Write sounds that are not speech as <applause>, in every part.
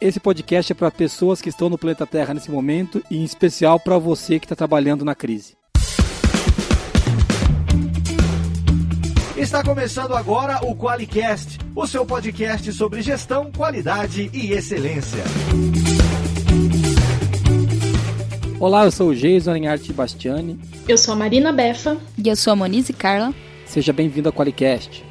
esse podcast é para pessoas que estão no planeta Terra nesse momento e em especial para você que está trabalhando na crise. Está começando agora o QualiCast, o seu podcast sobre gestão, qualidade e excelência. Olá, eu sou o Jason Arte Bastiani. Eu sou a Marina Befa. E eu sou a Monize Carla. Seja bem-vindo ao QualiCast.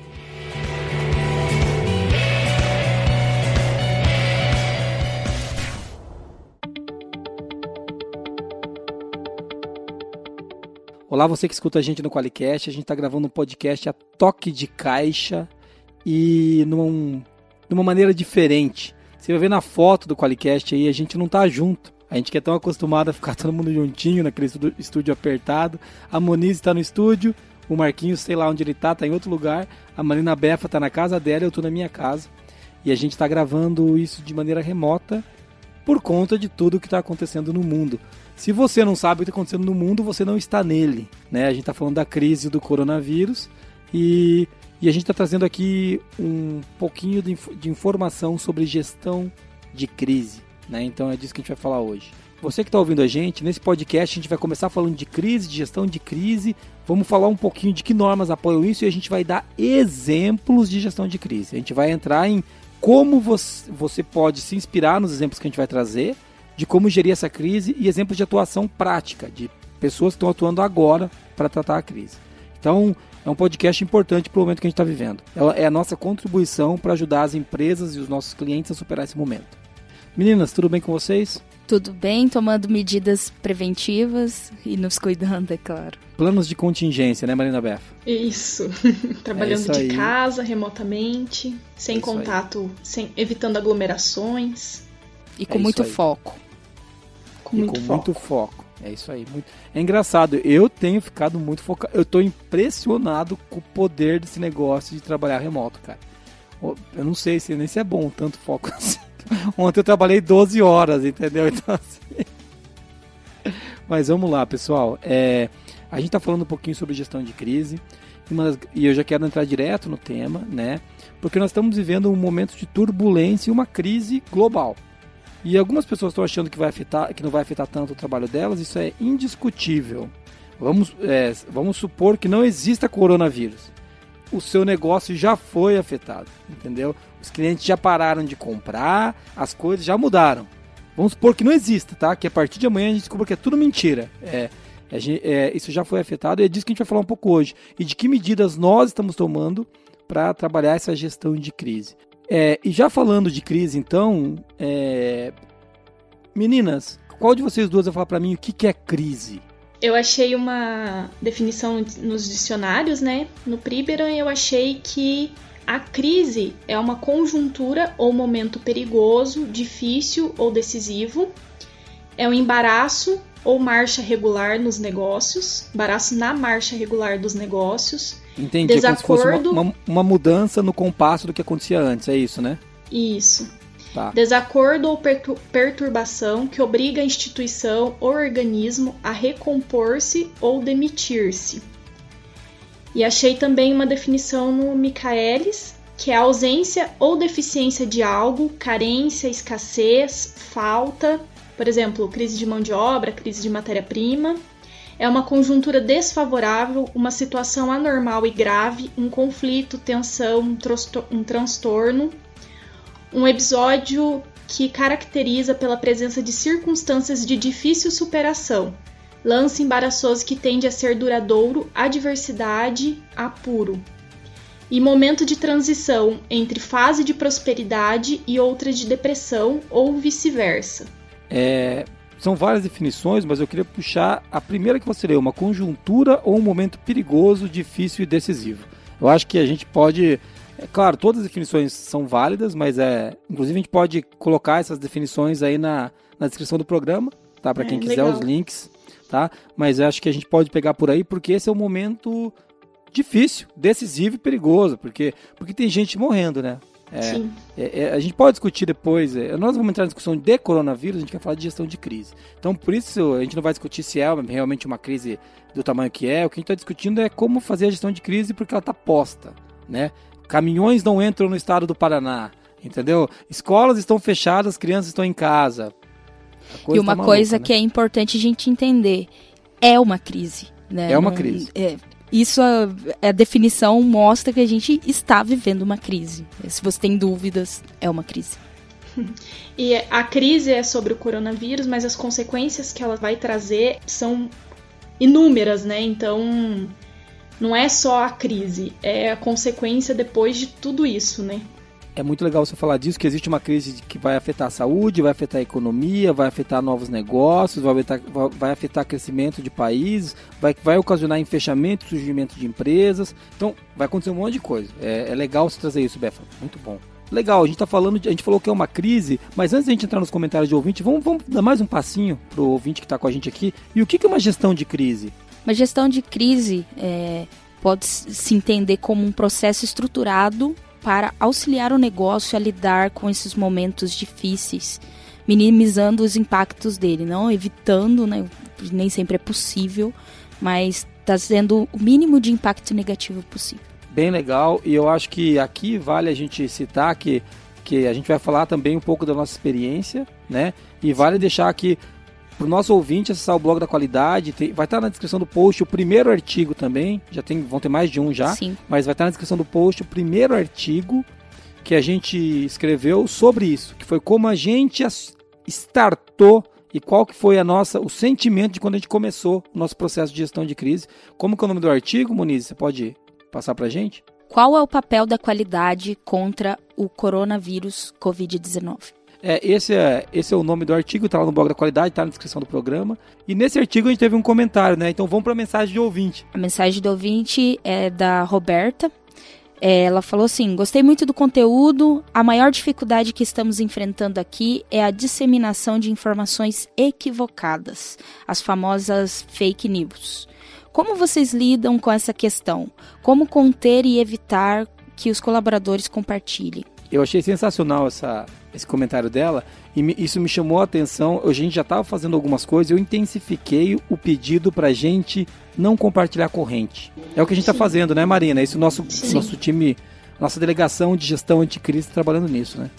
Olá, você que escuta a gente no Qualicast. A gente está gravando um podcast a toque de caixa e num, numa maneira diferente. Você vai ver na foto do Qualicast aí, a gente não tá junto. A gente que é tão acostumado a ficar todo mundo juntinho naquele estúdio apertado. A Moniz está no estúdio, o Marquinhos, sei lá onde ele tá, tá em outro lugar. A Marina Befa tá na casa dela, eu tô na minha casa. E a gente está gravando isso de maneira remota por conta de tudo que está acontecendo no mundo. Se você não sabe o que está acontecendo no mundo, você não está nele. Né? A gente está falando da crise do coronavírus e, e a gente está trazendo aqui um pouquinho de, de, informação sobre gestão de crise. Né? Então é disso que a gente vai falar hoje. Você que está ouvindo a gente, nesse podcast a gente vai começar falando de crise, de gestão de crise. Vamos falar um pouquinho de que normas apoiam isso e a gente vai dar exemplos de gestão de crise. A gente vai entrar em como você, você pode se inspirar nos exemplos que a gente vai trazer de como gerir essa crise e exemplos de atuação prática de pessoas que estão atuando agora para tratar a crise. Então, é um podcast importante para o momento que a gente está vivendo. Ela é a nossa contribuição para ajudar as empresas e os nossos clientes a superar esse momento. Meninas, tudo bem com vocês? Tudo bem, tomando medidas preventivas e nos cuidando, é claro. Planos de contingência, né, Marina Beff? Isso. <laughs> Trabalhando é isso de casa, remotamente, sem é contato, sem, evitando aglomerações. E com é muito foco. Com, muito, com foco. muito foco. É isso aí. Muito... É engraçado, eu tenho ficado muito focado. Eu tô impressionado com o poder desse negócio de trabalhar remoto, cara. Eu não sei se nem se é bom tanto foco <laughs> assim. Ontem eu trabalhei 12 horas, entendeu? <laughs> Então assim. Mas vamos lá, pessoal. É... A gente está falando um pouquinho sobre gestão de crise. E eu já quero entrar direto no tema, né? Porque nós estamos vivendo um momento de turbulência e uma crise global. E algumas pessoas estão achando que, vai afetar, que não vai afetar tanto o trabalho delas, isso é indiscutível. Vamos, é, vamos supor que não exista coronavírus. O seu negócio já foi afetado, entendeu? Os clientes já pararam de comprar, as coisas já mudaram. Vamos supor que não exista, tá? Que a partir de amanhã a gente descobre que é tudo mentira. É, é, é, isso já foi afetado e é disso que a gente vai falar um pouco hoje. E de que medidas nós estamos tomando para trabalhar essa gestão de crise. É, e já falando de crise, então, é... meninas, qual de vocês duas vai falar para mim o que, que é crise? Eu achei uma definição nos dicionários, né? No Priberan eu achei que a crise é uma conjuntura ou momento perigoso, difícil ou decisivo. É um embaraço ou marcha regular nos negócios, embaraço na marcha regular dos negócios Entendi. Desacordo. Uma, uma, uma, mudança no compasso do que acontecia antes, é isso, né? Isso. Tá. Desacordo ou perturbação que obriga a instituição ou organismo a recompor-se ou demitir-se. E achei também uma definição no Michaelis, que é ausência ou deficiência de algo, carência, escassez, falta, por exemplo, crise de mão de obra, crise de matéria-prima é uma conjuntura desfavorável, uma situação anormal e grave, um conflito, tensão, um, um transtorno, um episódio que caracteriza pela presença de circunstâncias de difícil superação, lance embaraçoso que tende a ser duradouro, adversidade, apuro. E momento de transição entre fase de prosperidade e outra de depressão ou vice-versa. É, são várias definições, mas eu queria puxar a primeira que você leu, uma conjuntura ou um momento perigoso, difícil e decisivo. Eu acho que a gente pode, é claro, todas as definições são válidas, mas é, inclusive a gente pode colocar essas definições aí na, na descrição do programa, tá? Para quem é, quiser legal. os links, tá? Mas eu acho que a gente pode pegar por aí porque esse é o momento difícil, decisivo e perigoso, porque porque tem gente morrendo, né? É, é, é, a gente pode discutir depois. É, nós vamos entrar na discussão de coronavírus, a gente quer falar de gestão de crise. Então, por isso, a gente não vai discutir se é realmente uma crise do tamanho que é. O que a gente está discutindo é como fazer a gestão de crise porque ela está posta. Né? Caminhões não entram no estado do Paraná. entendeu? Escolas estão fechadas, crianças estão em casa. E uma tá maluca, coisa né? que é importante a gente entender, é uma crise. Né? É uma Não, crise. É, isso a, a, definição mostra que a gente está vivendo uma crise. Se você tem dúvidas, é uma crise. <laughs> E a crise é sobre o coronavírus, mas as consequências que ela vai trazer são inúmeras, né? Então, não é só a crise, é a consequência depois de tudo isso, né? É muito legal você falar disso, que existe uma crise que vai afetar a saúde, vai afetar a economia, vai afetar novos negócios, vai afetar, vai afetar crescimento de países, vai, vai ocasionar em fechamento, surgimento de empresas. Então, vai acontecer um monte de coisa. É, é legal você trazer isso, Befa. Muito bom. Legal, a gente tá falando, de, a gente falou que é uma crise, mas antes de a gente entrar nos comentários de ouvinte, vamos, vamos dar mais um passinho pro ouvinte que está com a gente aqui. E o que, que é uma gestão de crise? Uma gestão de crise é, pode se entender como um processo estruturado para auxiliar o negócio a lidar com esses momentos difíceis, minimizando os impactos dele, não evitando, né, nem sempre é possível, mas trazendo o mínimo de impacto negativo possível bem legal e eu acho que aqui vale a gente citar que, que a gente vai falar também um pouco da nossa experiência, né? E vale deixar aqui para o nosso ouvinte acessar o blog da qualidade, tem, vai estar na descrição do post o primeiro artigo também, já tem, vão ter mais de um já, Sim. mas vai estar na descrição do post o primeiro artigo que a gente escreveu sobre isso, que foi como a gente startou e qual que foi a nossa o sentimento de quando a gente começou o nosso processo de gestão de crise. Como que é o nome do artigo, Muniz? Você pode passar para gente? Qual é o papel da qualidade contra o coronavírus Covid-19? É, esse, é, esse é o nome do artigo, está lá no blog da qualidade, está na descrição do programa. E nesse artigo a gente teve um comentário, né? Então vamos para a mensagem de ouvinte. A mensagem do ouvinte é da Roberta. É, ela falou assim: Gostei muito do conteúdo. A maior dificuldade que estamos enfrentando aqui é a disseminação de informações equivocadas, as famosas fake news. Como vocês lidam com essa questão? Como conter e evitar que os colaboradores compartilhem? Eu achei sensacional essa, esse comentário dela e me, isso me chamou a atenção. A gente já estava fazendo algumas coisas, eu intensifiquei o pedido para a gente não compartilhar corrente. É o que a gente está fazendo, né, Marina? Isso nosso nosso time, nossa delegação de gestão anticrise trabalhando nisso, né?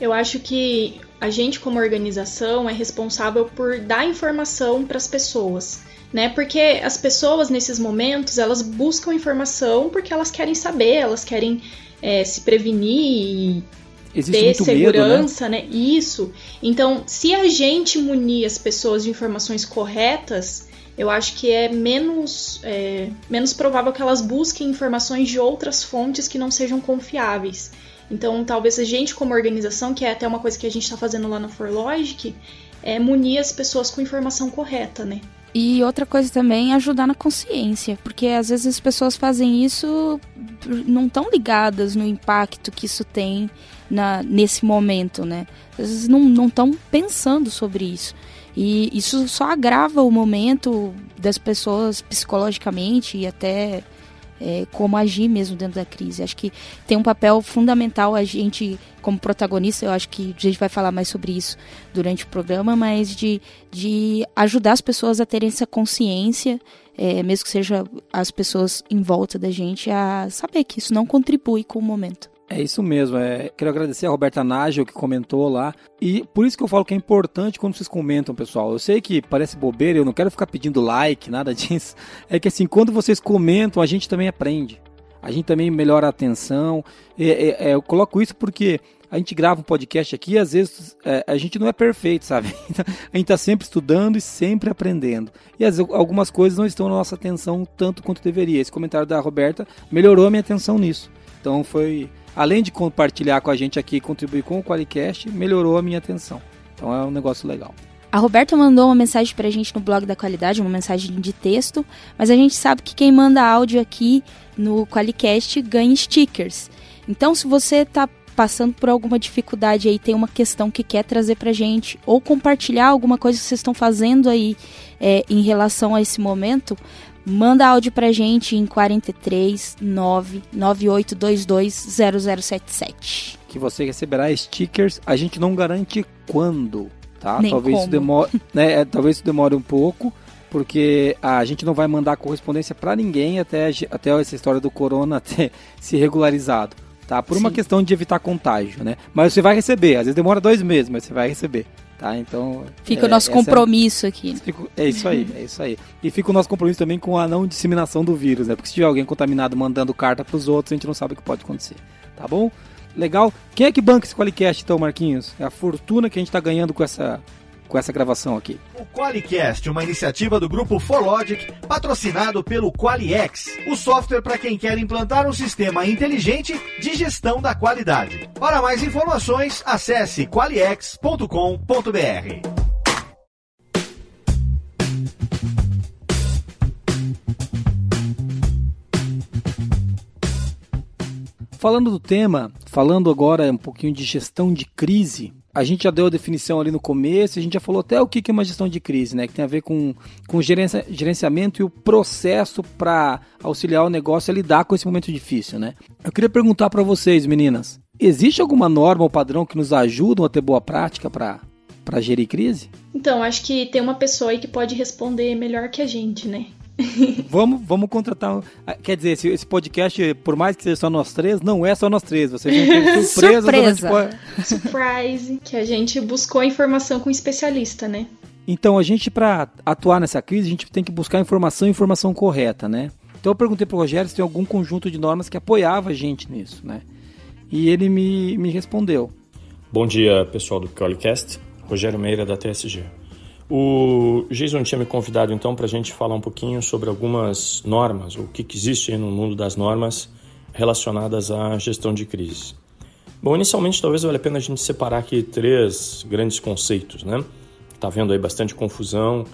Eu acho que a gente como organização é responsável por dar informação para as pessoas né? Porque as pessoas nesses momentos elas buscam informação porque elas querem saber, elas querem é, se prevenir e ter segurança, medo, né? né? Isso. Então, se a gente munir as pessoas de informações corretas, eu acho que é menos, é, menos provável que elas busquem informações de outras fontes que não sejam confiáveis. Então, talvez a gente, como organização, que é até uma coisa que a gente está fazendo lá na ForLogic, é munir as pessoas com informação correta, né? E outra coisa também é ajudar na consciência, porque às vezes as pessoas fazem isso não tão ligadas no impacto que isso tem na, nesse momento, né? Vezes não estão pensando sobre isso. E isso só agrava o momento das pessoas psicologicamente e até é, como agir mesmo dentro da crise. Acho que tem um papel fundamental a gente, como protagonista, eu acho que a gente vai falar mais sobre isso durante o programa, mas de, de ajudar as pessoas a terem essa consciência, é, mesmo que seja as pessoas em volta da gente, a saber que isso não contribui com o momento. É isso mesmo. É, quero agradecer a Roberta Nágel que comentou lá. E por isso que eu falo que é importante quando vocês comentam, pessoal. Eu sei que parece bobeira, eu não quero ficar pedindo like, nada <laughs> disso. É que assim, quando vocês comentam, a gente também aprende. A gente também melhora a atenção. É, é, eu coloco isso porque a gente grava um podcast aqui e às vezes é, a gente não é perfeito, sabe? <laughs> a gente está sempre estudando e sempre aprendendo. E às vezes, algumas coisas não estão na nossa atenção tanto quanto deveria. Esse comentário da Roberta melhorou a minha atenção nisso. Então foi além de compartilhar com a gente aqui e contribuir com o Qualicast, melhorou a minha atenção. Então é um negócio legal. A Roberta mandou uma mensagem pra gente no blog da qualidade, uma mensagem de texto, mas a gente sabe que quem manda áudio aqui no Qualicast ganha stickers. Então, se você tá passando por alguma dificuldade aí, tem uma questão que quer trazer pra gente, ou compartilhar alguma coisa que vocês estão fazendo aí é, em relação a esse momento, Manda áudio pra gente em 43 99822 0077. Que você receberá stickers, a gente não garante quando, tá? Nem talvez como. isso demore, <laughs> né, é, talvez demore um pouco, porque a gente não vai mandar correspondência para ninguém até até essa história do corona <laughs> ter se regularizado. tá? Por Sim. uma questão de evitar contágio, né? Mas você vai receber, às vezes demora dois meses, mas você vai receber. Tá, então. Fica é, o nosso é compromisso é, aqui. É isso aí, é isso aí. E fica o nosso compromisso também com a não disseminação do vírus, né? Porque se tiver alguém contaminado mandando carta para os outros, a gente não sabe o que pode acontecer. Tá bom? Legal. Quem é que banca esse Qualicast então, Marquinhos? É a fortuna que a gente está ganhando com essa com essa gravação aqui. O Qualicast, uma iniciativa do grupo Forlogic, patrocinado pelo Qualiex, o software para quem quer implantar um sistema inteligente de gestão da qualidade. Para mais informações, acesse qualiex.com.br. Falando do tema, falando agora um pouquinho de gestão de crise, a gente já deu a definição ali no começo, a gente já falou até o que é uma gestão de crise, né? Que tem a ver com, com gerenciamento e o processo para auxiliar o negócio a lidar com esse momento difícil, né? Eu queria perguntar para vocês, meninas, existe alguma norma ou padrão que nos ajudam a ter boa prática para para gerir crise? Então, acho que tem uma pessoa aí que pode responder melhor que a gente, né? <laughs> vamos, vamos contratar. Ah, quer dizer, esse, esse, podcast, por mais que seja só nós três, não é só nós três. Vocês vão ter <laughs> surpresas. Surpresa. Surprise. Que a gente buscou informação com um especialista, né? Então, a gente, para atuar nessa crise, a gente tem que buscar informação e informação correta, né? Então, eu perguntei pro Rogério se tem algum conjunto de normas que apoiava a gente nisso, né? E ele me, me respondeu. Bom dia, pessoal do Colicast. Rogério Meira, da TSG. O Jason tinha me convidado então para a gente falar um pouquinho sobre algumas normas, o que, que existe no mundo das normas relacionadas à gestão de crise. Bom, inicialmente talvez valha a pena a gente separar aqui três grandes conceitos, né? Está vendo aí bastante confusão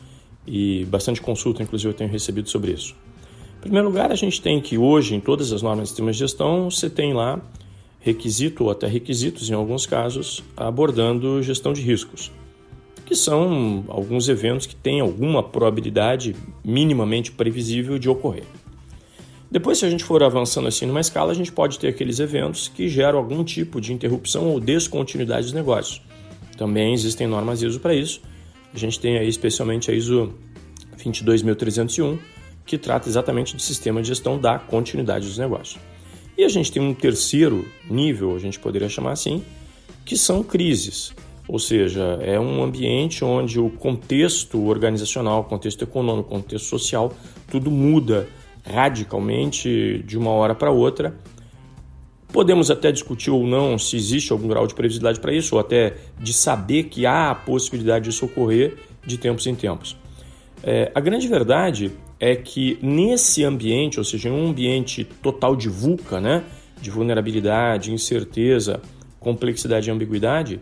e bastante consulta, inclusive eu tenho recebido sobre isso. Em primeiro lugar, a gente tem que hoje, em todas as normas de sistema de gestão, você tem lá requisito ou até requisitos, em alguns casos, abordando gestão de riscos que são alguns eventos que têm alguma probabilidade minimamente previsível de ocorrer. Depois, se a gente for avançando assim numa escala, a gente pode ter aqueles eventos que geram algum tipo de interrupção ou descontinuidade dos negócios. Também existem normas ISO para isso. A gente tem aí especialmente a ISO 22301, que trata exatamente do sistema de gestão da continuidade dos negócios. E a gente tem um terceiro nível, a gente poderia chamar assim, que são crises. Ou seja, é um ambiente onde o contexto organizacional, contexto econômico, contexto social, tudo muda radicalmente de uma hora para outra. Podemos até discutir ou não se existe algum grau de previsibilidade para isso, ou até de saber que há a possibilidade disso ocorrer de tempos em tempos. É, a grande verdade é que nesse ambiente, ou seja, em um ambiente total de VUCA, né, de vulnerabilidade, incerteza, complexidade e ambiguidade,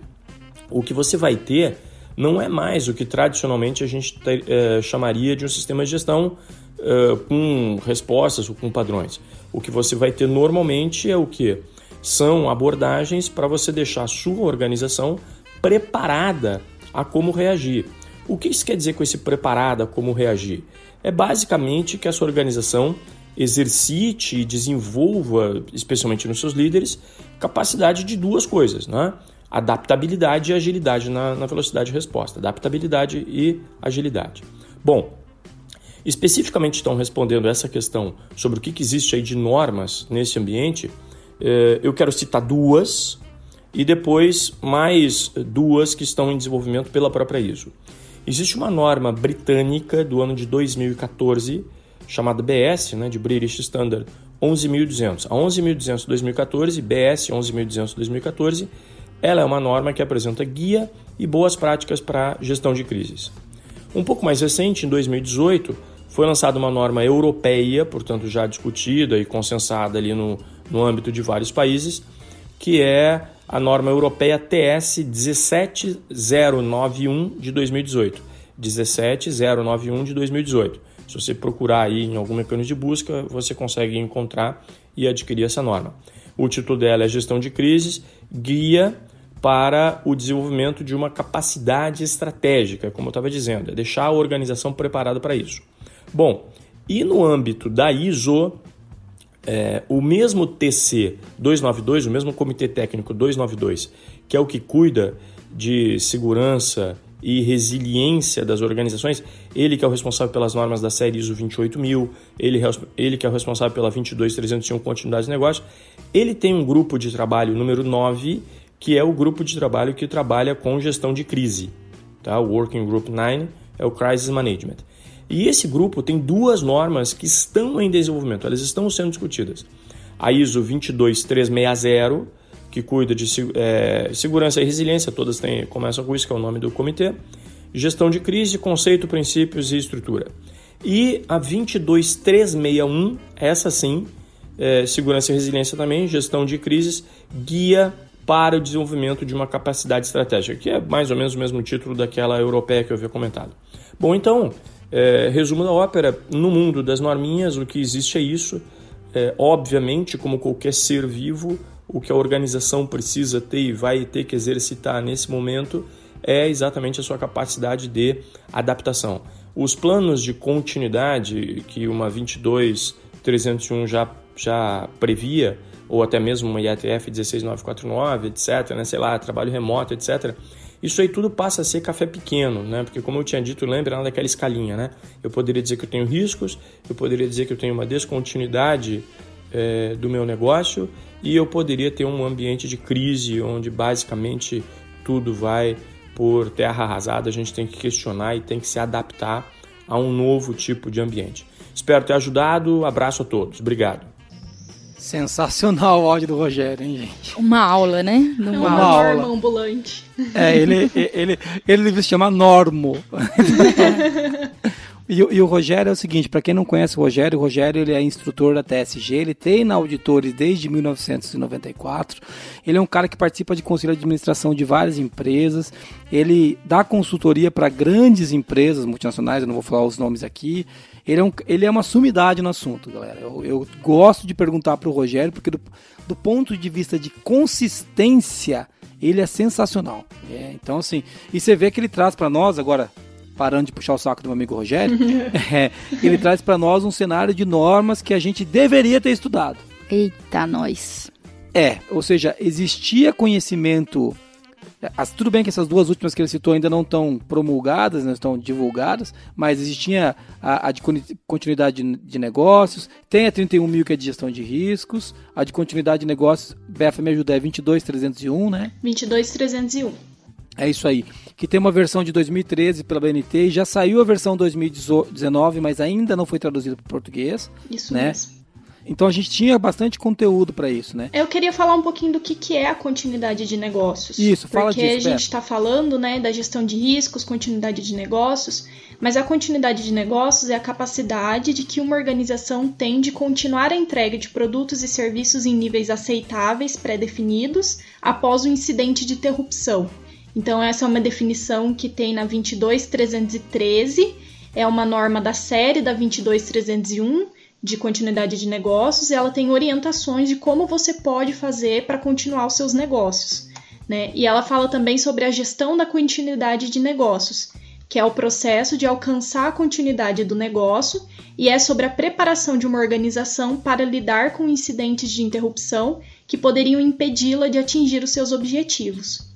o que você vai ter não é mais o que tradicionalmente a gente é, chamaria de um sistema de gestão é, com respostas ou com padrões. O que você vai ter normalmente é o que? São abordagens para você deixar a sua organização preparada a como reagir. O que isso quer dizer com esse preparada a como reagir? É basicamente que a sua organização exercite e desenvolva, especialmente nos seus líderes, capacidade de duas coisas, né? Adaptabilidade e agilidade na, na velocidade de resposta. Adaptabilidade e agilidade. Bom, especificamente estão respondendo essa questão sobre o que, que existe aí de normas nesse ambiente, eh, eu quero citar duas e depois mais duas que estão em desenvolvimento pela própria ISO. Existe uma norma britânica do ano de 2014 chamada BS, né, de British Standard 11.200. A 11.200 2014, BS 11.200 2014 ela é uma norma que apresenta guia e boas práticas para gestão de crises. Um pouco mais recente, em 2018, foi lançada uma norma europeia, portanto já discutida e consensada ali no, no âmbito de vários países, que é a norma europeia TS 17091 de 2018. 17091 de 2018. Se você procurar aí em algum mecanismo de busca, você consegue encontrar e adquirir essa norma. O título dela é Gestão de Crises, Guia para o desenvolvimento de uma capacidade estratégica, como eu estava dizendo, é deixar a organização preparada para isso. Bom, e no âmbito da ISO, é, o mesmo TC 292, o mesmo Comitê Técnico 292, que é o que cuida de segurança e resiliência das organizações, ele que é o responsável pelas normas da série ISO 28000, ele, ele que é o responsável pela 22301 continuidade de negócio, ele tem um grupo de trabalho número 9, que é o grupo de trabalho que trabalha com gestão de crise. Tá? O Working Group 9 é o Crisis Management. E esse grupo tem duas normas que estão em desenvolvimento, elas estão sendo discutidas. A ISO 22360, que cuida de é, segurança e resiliência, todas têm, começam com isso, que é o nome do comitê. Gestão de crise, conceito, princípios e estrutura. E a 22361, essa sim, é, segurança e resiliência também, gestão de crises, guia para o desenvolvimento de uma capacidade estratégica, que é mais ou menos o mesmo título daquela europeia que eu havia comentado. Bom, então, é, resumo da ópera, no mundo das norminhas, o que existe é isso. É, obviamente, como qualquer ser vivo, o que a organização precisa ter e vai ter que exercitar nesse momento é exatamente a sua capacidade de adaptação. Os planos de continuidade que uma 22301 já, já previa, ou até mesmo uma IATF 16949, etc., né, sei lá, trabalho remoto, etc., isso aí tudo passa a ser café pequeno, né? Porque como eu tinha dito, lembra daquela escalinha, né? Eu poderia dizer que eu tenho riscos, eu poderia dizer que eu tenho uma descontinuidade é, do meu negócio e eu poderia ter um ambiente de crise onde basicamente tudo vai por terra arrasada, a gente tem que questionar e tem que se adaptar a um novo tipo de ambiente. Espero ter ajudado, abraço a todos, obrigado. Sensacional o áudio do Rogério, hein, gente? Uma aula, né? Numa... Uma, uma aula. ambulante. É, ele, <laughs> ele, ele, ele deve se chamar Normo. <laughs> E, e, o Rogério é o seguinte, para quem não conhece o Rogério, o Rogério ele é instrutor da TSG, ele treina auditores desde 1994. Ele é um cara que participa de conselho de administração de várias empresas. Ele dá consultoria para grandes empresas multinacionais, eu não vou falar os nomes aqui. Ele é, um, ele é uma sumidade no assunto, galera. Eu, eu gosto de perguntar para o Rogério, porque do, do ponto de vista de consistência, ele é sensacional. É, então, assim, e você vê que ele traz para nós agora parando de puxar o saco do meu amigo Rogério, <laughs> é, ele traz para nós um cenário de normas que a gente deveria ter estudado. Eita, nós. É, ou seja, existia conhecimento. As, tudo bem que essas duas últimas que ele citou ainda não estão promulgadas, não estão divulgadas, mas existia a, a de continuidade de, de, negócios, tem a 31 mil que é de gestão de riscos, a de continuidade de negócios, Befa me ajuda, é 22301, né? 22301. É isso aí. Que tem uma versão de 2013 pela BNT e já saiu a versão 2019, mas ainda não foi traduzida para português. Isso né? mesmo. Então a gente tinha bastante conteúdo para isso, né? Eu queria falar um pouquinho do que, que é a continuidade de negócios. Isso, fala porque disso. Porque a gente está falando, né, da gestão de riscos, continuidade de negócios, mas a continuidade de negócios é a capacidade de que uma organização tem de continuar a entrega de produtos e serviços em níveis aceitáveis, pré-definidos, após o incidente de interrupção. Então, essa é uma definição que tem na 22313, é uma norma da série da 22301 de continuidade de negócios, e ela tem orientações de como você pode fazer para continuar os seus negócios. Né? E ela fala também sobre a gestão da continuidade de negócios, que é o processo de alcançar a continuidade do negócio e é sobre a preparação de uma organização para lidar com incidentes de interrupção que poderiam impedi-la de atingir os seus objetivos.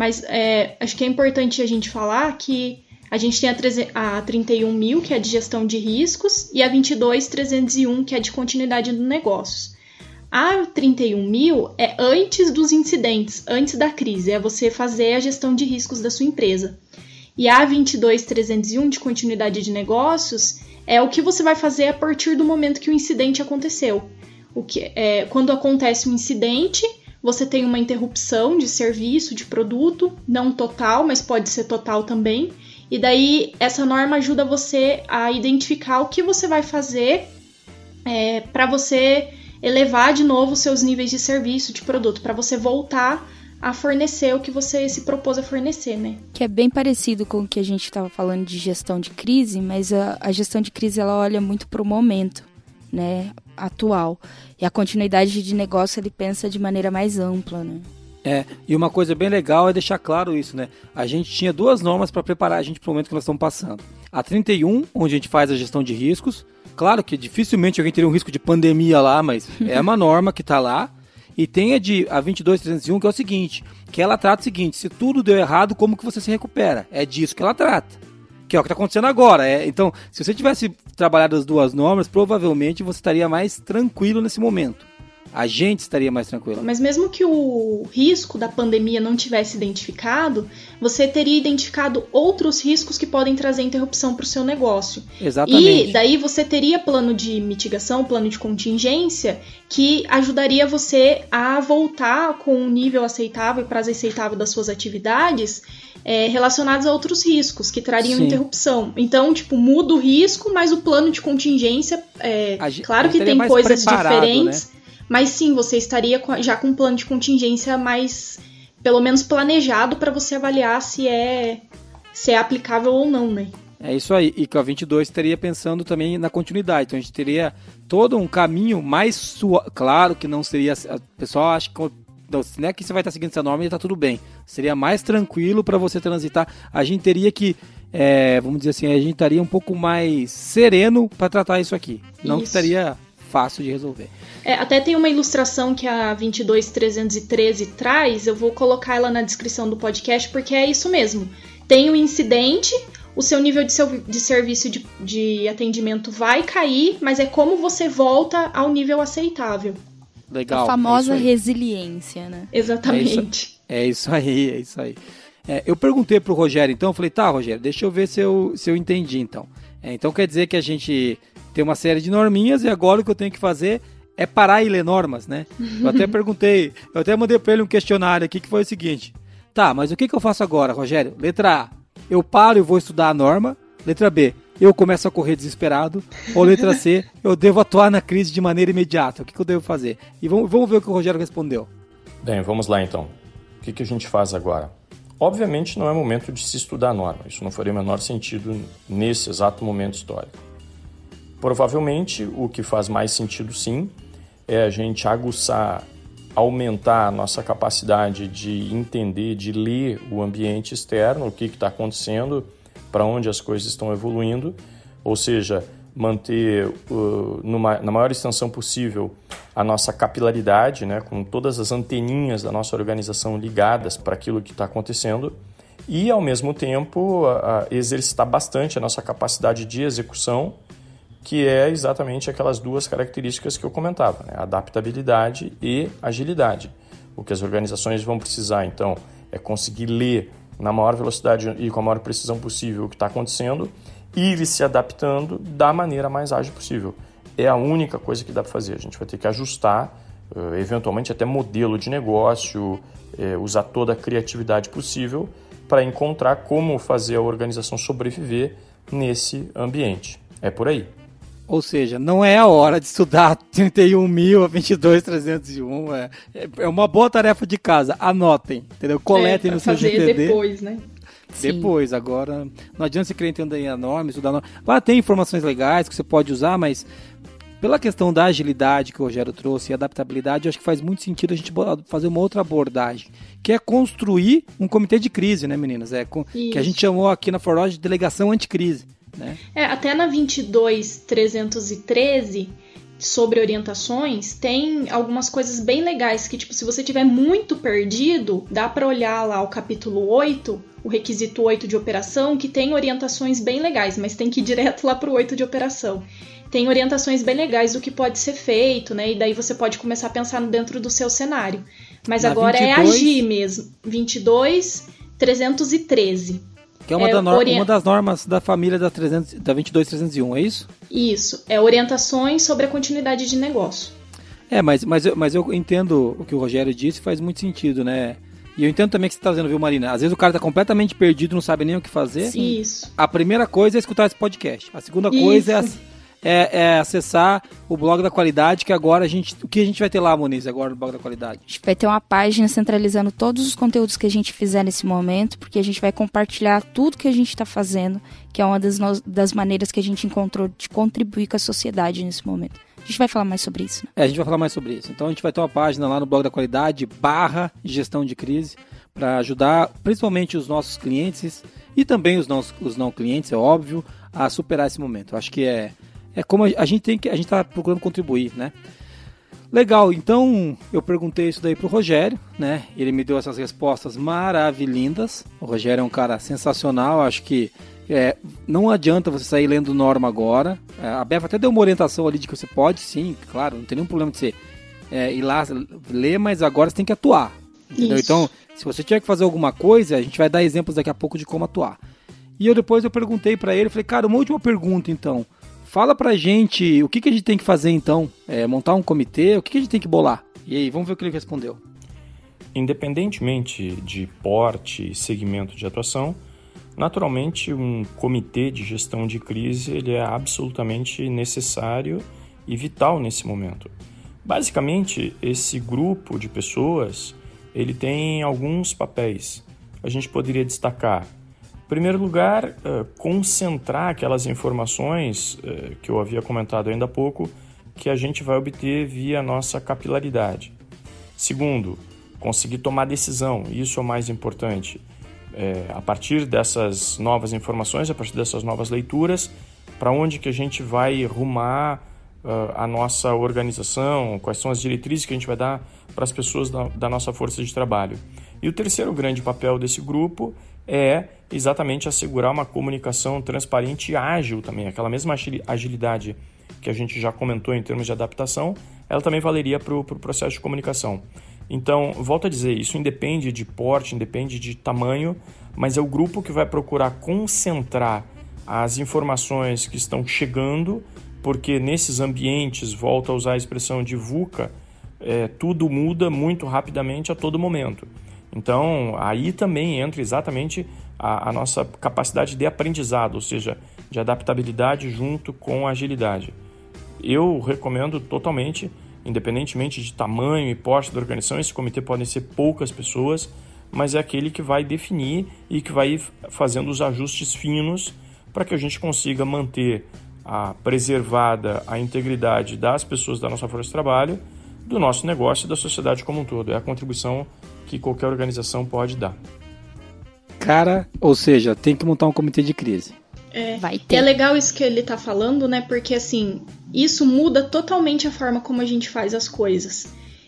Mas é, acho que é importante a gente falar que a gente tem a, 13, a 31 mil, que é de gestão de riscos, e a 22301, que é de continuidade do negócios. A 31 mil é antes dos incidentes, antes da crise, é você fazer a gestão de riscos da sua empresa. E a 22301, de continuidade de negócios, é o que você vai fazer a partir do momento que o incidente aconteceu. O que é, quando acontece um incidente, você tem uma interrupção de serviço, de produto, não total, mas pode ser total também. E daí essa norma ajuda você a identificar o que você vai fazer é, para você elevar de novo seus níveis de serviço, de produto, para você voltar a fornecer o que você se propôs a fornecer, né? Que é bem parecido com o que a gente estava falando de gestão de crise, mas a, a gestão de crise ela olha muito para o momento né, atual. E a continuidade de negócio ele pensa de maneira mais ampla, né? É, e uma coisa bem legal é deixar claro isso, né? A gente tinha duas normas para preparar a gente para o momento que nós estamos passando. A 31, onde a gente faz a gestão de riscos. Claro que dificilmente alguém teria um risco de pandemia lá, mas é uma <laughs> norma que está lá. E tem a de a 22301 que é o seguinte, que ela trata o seguinte, se tudo deu errado, como que você se recupera? É disso que ela trata. Que é o que está acontecendo agora. É, então, se você tivesse trabalhado as duas normas, provavelmente você estaria mais tranquilo nesse momento a gente estaria mais tranquilo. Mas mesmo que o risco da pandemia não tivesse identificado, você teria identificado outros riscos que podem trazer interrupção para o seu negócio. Exatamente. E daí você teria plano de mitigação, plano de contingência, que ajudaria você a voltar com um nível aceitável e prazo aceitável das suas atividades é, relacionados a outros riscos que trariam Sim. interrupção. Então, tipo, muda o risco, mas o plano de contingência, é, claro que tem coisas diferentes. Né? Mas sim, você estaria já com um plano de contingência mais, pelo menos planejado para você avaliar se é se é aplicável ou não, né? É isso aí. E com a 22 estaria pensando também na continuidade. Então a gente teria todo um caminho mais suave. Claro que não seria. O pessoal acha que não, não é que você vai estar seguindo essa norma e está tudo bem. Seria mais tranquilo para você transitar. A gente teria que, é, vamos dizer assim, a gente estaria um pouco mais sereno para tratar isso aqui. Não isso. que estaria fácil de resolver. É, até tem uma ilustração que a 22313 traz, eu vou colocar ela na descrição do podcast, porque é isso mesmo. Tem o um incidente, o seu nível de, seu, de serviço de, de atendimento vai cair, mas é como você volta ao nível aceitável. Legal. A famosa é resiliência, né? Exatamente. É isso, é isso aí, é isso aí. É, eu perguntei pro Rogério então, eu falei, tá, Rogério, deixa eu ver se eu, se eu entendi então. É, então quer dizer que a gente tem uma série de norminhas e agora o que eu tenho que fazer é parar e ler normas, né? Eu até <laughs> perguntei, eu até mandei para ele um questionário aqui que foi o seguinte: tá, mas o que, que eu faço agora, Rogério? Letra A, eu paro e vou estudar a norma. Letra B, eu começo a correr desesperado. Ou letra C, <laughs> eu devo atuar na crise de maneira imediata. O que, que eu devo fazer? E vamos, vamos ver o que o Rogério respondeu. Bem, vamos lá então. O que, que a gente faz agora? Obviamente não é momento de se estudar a norma, isso não faria o menor sentido nesse exato momento histórico. Provavelmente o que faz mais sentido sim é a gente aguçar, aumentar a nossa capacidade de entender, de ler o ambiente externo, o que está acontecendo, para onde as coisas estão evoluindo, ou seja, manter uh, numa, na maior extensão possível a nossa capilaridade, né, com todas as anteninhas da nossa organização ligadas para aquilo que está acontecendo. E, ao mesmo tempo, a, a exercitar bastante a nossa capacidade de execução, que é exatamente aquelas duas características que eu comentava, né, adaptabilidade e agilidade. O que as organizações vão precisar, então, é conseguir ler na maior velocidade e com a maior precisão possível o que está acontecendo ir se adaptando da maneira mais ágil possível. É a única coisa que dá para fazer. A gente vai ter que ajustar, eh, eventualmente até modelo de negócio, eh, usar toda a criatividade possível para encontrar como fazer a organização sobreviver nesse ambiente. É por aí. Ou seja, não é a hora de estudar <laughs> 31 mil a 22.301. É, é uma boa tarefa de casa. Anotem, entendeu? Coletem é, no seu GTD. depois, né? Depois, agora, não adianta você querer entender a norma, estudar a norma. Lá tem informações legais que você pode usar, mas pela questão da agilidade que o Rogério trouxe e adaptabilidade, eu acho que faz muito sentido a gente fazer uma outra abordagem, que é construir um comitê de crise, né, meninas? É, que a gente chamou aqui na Forlodge de delegação anticrise. Né? É, até na 22313 sobre orientações, tem algumas coisas bem legais que, tipo, se você tiver muito perdido, dá para olhar lá o capítulo 8 o requisito 8 de operação, que tem orientações bem legais, mas tem que ir direto lá para o 8 de operação. Tem orientações bem legais do que pode ser feito, né? E daí você pode começar a pensar dentro do seu cenário. Mas Na agora 22... é agir mesmo. 22, 313. Que é uma, é, da uma das normas da família da, 300, da 22301, é isso? Isso. É orientações sobre a continuidade de negócio. É, mas, mas, mas eu entendo o que o Rogério disse, faz muito sentido, né? E eu entendo também que você está dizendo, viu, Marina? Às vezes o cara está completamente perdido, não sabe nem o que fazer. Isso. A primeira coisa é escutar esse podcast. A segunda Isso. coisa é, é, é, acessar o blog da qualidade, que agora a gente. O que a gente vai ter lá, Moniz, agora no blog da qualidade? A gente vai ter uma página centralizando todos os conteúdos que a gente fizer nesse momento, porque a gente vai compartilhar tudo que a gente está fazendo, que é uma das, das maneiras que a gente encontrou de contribuir com a sociedade nesse momento. A gente vai falar mais sobre isso. Né? É, a gente vai falar mais sobre isso. Então a gente vai ter uma página lá no blog da qualidade, barra gestão de crise, para ajudar principalmente os nossos clientes e também os, nossos, os não clientes, é óbvio, a superar esse momento. Eu acho que é, é como a, gente tem que. A gente está procurando contribuir, né? Legal, então eu perguntei isso daí pro Rogério, né? Ele me deu essas respostas maravilhindas. O Rogério é um cara sensacional, acho que é, não adianta você sair lendo norma agora. É, a Beva até deu uma orientação ali de que você pode, sim, claro, não tem nenhum problema de você é, ir lá ler, mas agora você tem que atuar. Entendeu? Então, se você tiver que fazer alguma coisa, a gente vai dar exemplos daqui a pouco de como atuar. E eu depois eu perguntei para ele, falei, cara, uma última pergunta então. Fala pra gente o que, que a gente tem que fazer então. É, montar um comitê, o que, que a gente tem que bolar? E aí, vamos ver o que ele respondeu. Independentemente de porte e segmento de atuação, naturalmente um comitê de gestão de crise ele é absolutamente necessário e vital nesse momento. Basicamente, esse grupo de pessoas ele tem alguns papéis. A gente poderia destacar primeiro lugar, uh, concentrar aquelas informações uh, que eu havia comentado ainda há pouco, que a gente vai obter via nossa capilaridade. Segundo, conseguir tomar decisão, isso é o mais importante. É, a partir dessas novas informações, a partir dessas novas leituras, para onde que a gente vai rumar uh, a nossa organização, quais são as diretrizes que a gente vai dar para as pessoas da, da nossa força de trabalho. E o terceiro grande papel desse grupo é exatamente assegurar uma comunicação transparente e ágil também. Aquela mesma agilidade que a gente já comentou em termos de adaptação, ela também valeria para o pro processo de comunicação. Então, volto a dizer, isso independe de porte, independe de tamanho, mas é o grupo que vai procurar concentrar as informações que estão chegando, porque nesses ambientes, volto a usar a expressão de VUCA, é, tudo muda muito rapidamente a todo momento. Então, aí também entra exatamente a, a, nossa capacidade de aprendizado, ou seja, de adaptabilidade junto com agilidade. Eu recomendo totalmente, independentemente de tamanho e porte da organização, esse comitê podem ser poucas pessoas, mas é aquele que vai definir e que vai fazendo os ajustes finos para que a gente consiga manter a preservada a integridade das pessoas da nossa força de trabalho, do nosso negócio e da sociedade como um todo. É a contribuição que qualquer organização pode dar. Cara, ou seja, tem que montar um comitê de crise. É, Vai ter. E é legal isso que ele tá falando, né? Porque assim, isso muda totalmente a forma como a gente faz as coisas.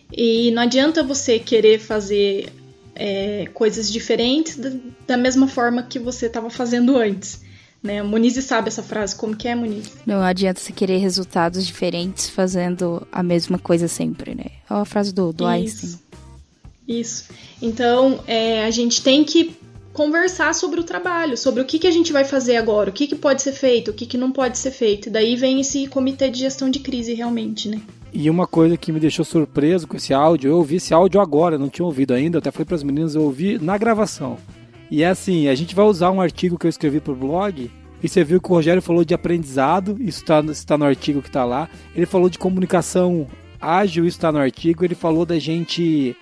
E não adianta você querer fazer é, coisas diferentes da, da, mesma forma que você estava fazendo antes. Né? A Muniz sabe essa frase, como que é, Muniz? Não adianta você querer resultados diferentes fazendo a mesma coisa sempre, né? É a frase do, do Einstein. Isso. Então, é, a gente tem que conversar sobre o trabalho, sobre o que, que a gente vai fazer agora, o que, que pode ser feito, o que, que não pode ser feito. Daí vem esse comitê de gestão de crise realmente, né? E uma coisa que me deixou surpreso com esse áudio, eu ouvi esse áudio agora, não tinha ouvido ainda, até foi para as meninas, eu ouvi na gravação. E é assim, a gente vai usar um artigo que eu escrevi pro blog, e você viu que o Rogério falou de aprendizado, isso está tá no artigo que está lá. Ele falou de comunicação ágil, isso está no artigo. Ele falou da gente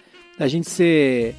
da gente ser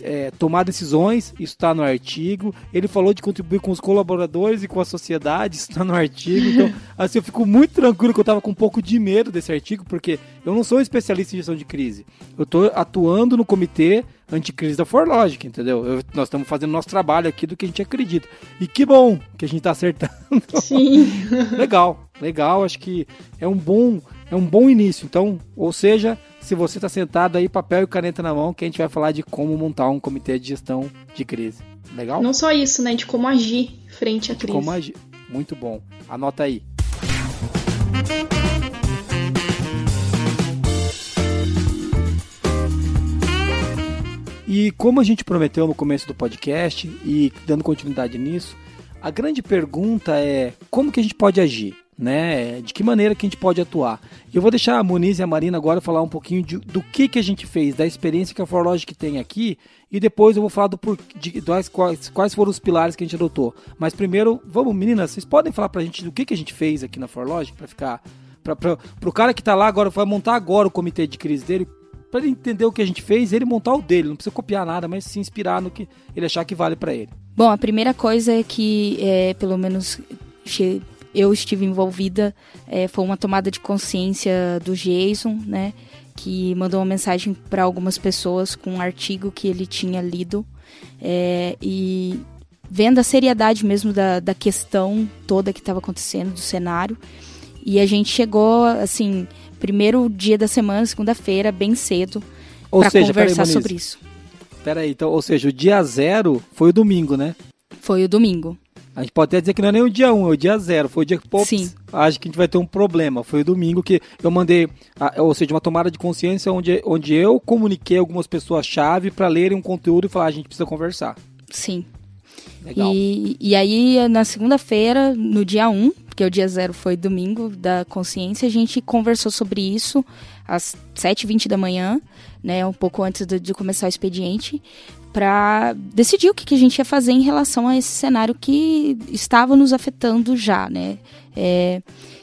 é, tomar decisões, isso está no artigo. Ele falou de contribuir com os colaboradores e com a sociedade, isso está no artigo. <laughs> Então, assim, eu fico muito tranquilo que eu estava com um pouco de medo desse artigo, porque eu não sou especialista em gestão de crise. Eu estou atuando no comitê anticrise da ForLogic, entendeu? Eu, nós estamos fazendo nosso trabalho aqui do que a gente acredita. E que bom que a gente está acertando. Sim. <laughs> legal, legal. Acho que é um bom, é um bom início. Então, ou seja, se você está sentado aí, papel e caneta na mão, que a gente vai falar de como montar um comitê de gestão de crise. Legal? Não só isso, né? De como agir frente à de crise. Como agir. Muito bom. Anota aí. E como a gente prometeu no começo do podcast e dando continuidade nisso, a grande pergunta é como que a gente pode agir? Né? De que maneira que a gente pode atuar. Eu vou deixar a Muniz e a Marina agora falar um pouquinho de, do que, que a gente fez, da experiência que a ForLogic tem aqui, e depois eu vou falar do por, de, quais, quais foram os pilares que a gente adotou. Mas primeiro, vamos, meninas, vocês podem falar pra gente do que, que a gente fez aqui na ForLogic para ficar. Pra, pra, pro cara que tá lá agora, vai montar agora o comitê de crise dele, para ele entender o que a gente fez, ele montar o dele. Não precisa copiar nada, mas se inspirar no que ele achar que vale para ele. Bom, a primeira coisa é que, é, pelo menos eu estive envolvida é, foi uma tomada de consciência do Jason, né? Que mandou uma mensagem para algumas pessoas com um artigo que ele tinha lido. É, e vendo a seriedade mesmo da, da questão toda que estava acontecendo, do cenário. E a gente chegou, assim, primeiro dia da semana, segunda-feira, bem cedo, para conversar aí, sobre isso. Peraí, então, ou seja, o dia zero foi o domingo, né? Foi o domingo. A gente pode até dizer que não é nem o dia 1, um, é o dia 0. Foi o dia que, pô, Sim. acho que a gente vai ter um problema. Foi o domingo que eu mandei, ou seja, uma tomada de consciência onde, onde eu comuniquei algumas pessoas-chave para lerem um conteúdo e falar, ah, a gente precisa conversar. Sim. Legal. E, e aí, na segunda-feira, no dia 1, um, porque o dia 0 foi domingo da consciência, a gente conversou sobre isso às 7h20 da manhã, né, um pouco antes de, de começar o expediente, para decidir o que, que, a gente ia fazer em relação a esse cenário que estava nos afetando já, né? É,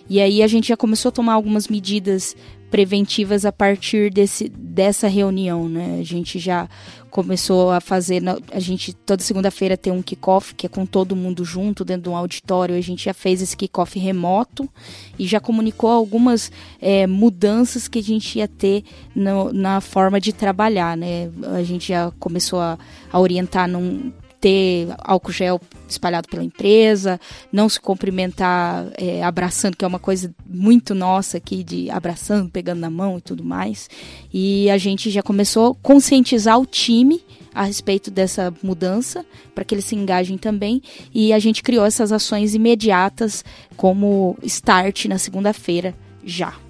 e aí a gente já começou a tomar algumas medidas preventivas a partir desse, dessa reunião, né? A gente já começou a fazer, a gente toda segunda-feira tem um kickoff que é com todo mundo junto dentro de um auditório. A gente já fez esse kickoff remoto e já comunicou algumas é, mudanças que a gente ia ter no, na forma de trabalhar, né? A gente já começou a, a orientar num ter álcool gel espalhado pela empresa, não se cumprimentar é, abraçando, que é uma coisa muito nossa aqui de abraçando, pegando na mão e tudo mais. E a gente já começou a conscientizar o time a respeito dessa mudança, para que eles se engajem também. E a gente criou essas ações imediatas como start na segunda-feira já.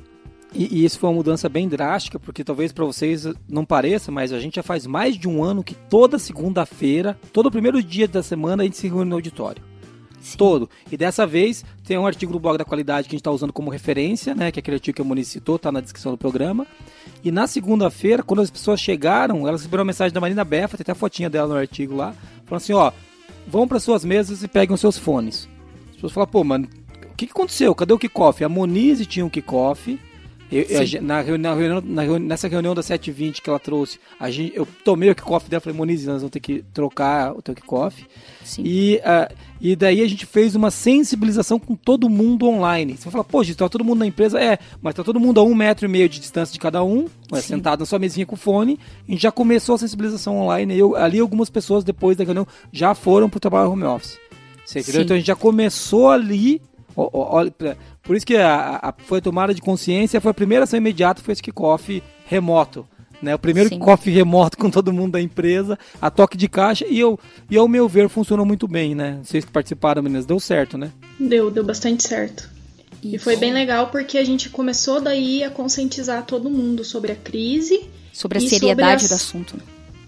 E, e, isso foi uma mudança bem drástica, porque talvez para vocês não pareça, mas a gente já faz mais de um ano que toda segunda-feira, todo primeiro dia da semana, a gente se reúne no auditório. Sim. Todo. E dessa vez tem um artigo do blog da qualidade que a gente está usando como referência, né? Que é aquele artigo que a Moniz citou, tá na descrição do programa. E na segunda-feira, quando as pessoas chegaram, elas receberam uma mensagem da Marina Befa, tem até a fotinha dela no artigo lá, falando assim, ó, vão para suas mesas e peguem os seus fones. As pessoas falam, pô, mano, o que, que aconteceu? Cadê o kickoff? A Monize tinha um kickoff eu, eu, na, reunião, na reunião, nessa reunião da 720 que ela trouxe, a gente, eu tomei o kickoff dela e falei, Moniz, nós vamos ter que trocar o teu kickoff. E, uh, e daí a gente fez uma sensibilização com todo mundo online. Você vai falar, pô, gente, tá todo mundo na empresa? É, mas tá todo mundo a um metro e meio de distância de cada um, é, sentado na sua mesinha com fone. A gente já começou a sensibilização online. Eu, ali algumas pessoas, depois da reunião, já foram pro trabalho home office. Você entendeu? Então a gente já começou ali Olha, por isso que a, a, foi a tomada de consciência, foi a primeira ação imediata, foi esse kickoff remoto. Né, o primeiro Sim. kickoff remoto <laughs> com todo mundo da empresa, a toque de caixa, e, eu, e ao meu ver funcionou muito bem, né? Vocês que participaram, meninas, deu certo, né? Deu, deu bastante certo. Isso. E foi bem legal porque a gente começou daí a conscientizar todo mundo sobre a crise. Sobre a seriedade sobre as... do assunto. Né?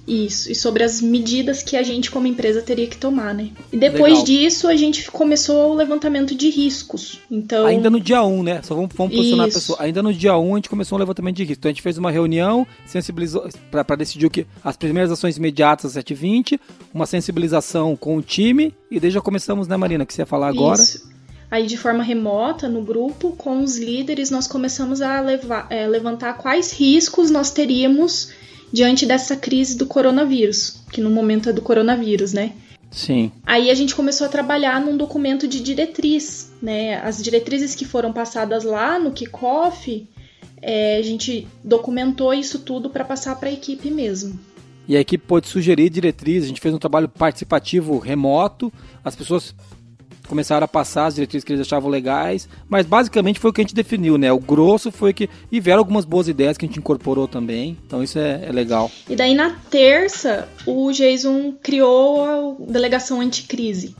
Isso, e sobre as medidas que a gente, como empresa, teria que tomar, né? E depois Legal. disso, a gente começou o levantamento de riscos. Então. Ainda no dia 1, né? Só vamos, vamos posicionar Isso. a pessoa. Ainda no dia 1, a gente começou o levantamento de riscos. Então a gente fez uma reunião, sensibilizou para decidir o que. As primeiras ações imediatas 720, uma sensibilização com o time, e desde já começamos, né, Marina? Que você ia falar agora. Isso. Aí, de forma remota, no grupo, com os líderes, nós começamos a levar, é, levantar quais riscos nós teríamos diante dessa crise do coronavírus, que no momento é do coronavírus, né? Sim. Aí a gente começou a trabalhar num documento de diretriz, né? As diretrizes que foram passadas lá no kickoff, é, a gente documentou isso tudo para passar para a equipe mesmo. E a equipe pôde sugerir diretrizes, a gente fez um trabalho participativo remoto, as pessoas começaram a passar as diretrizes que eles achavam legais, mas basicamente foi o que a gente definiu, né? O grosso foi que. E vieram algumas boas ideias que a gente incorporou também, então isso é, é legal. E daí na terça, o Jason criou a delegação anticrise.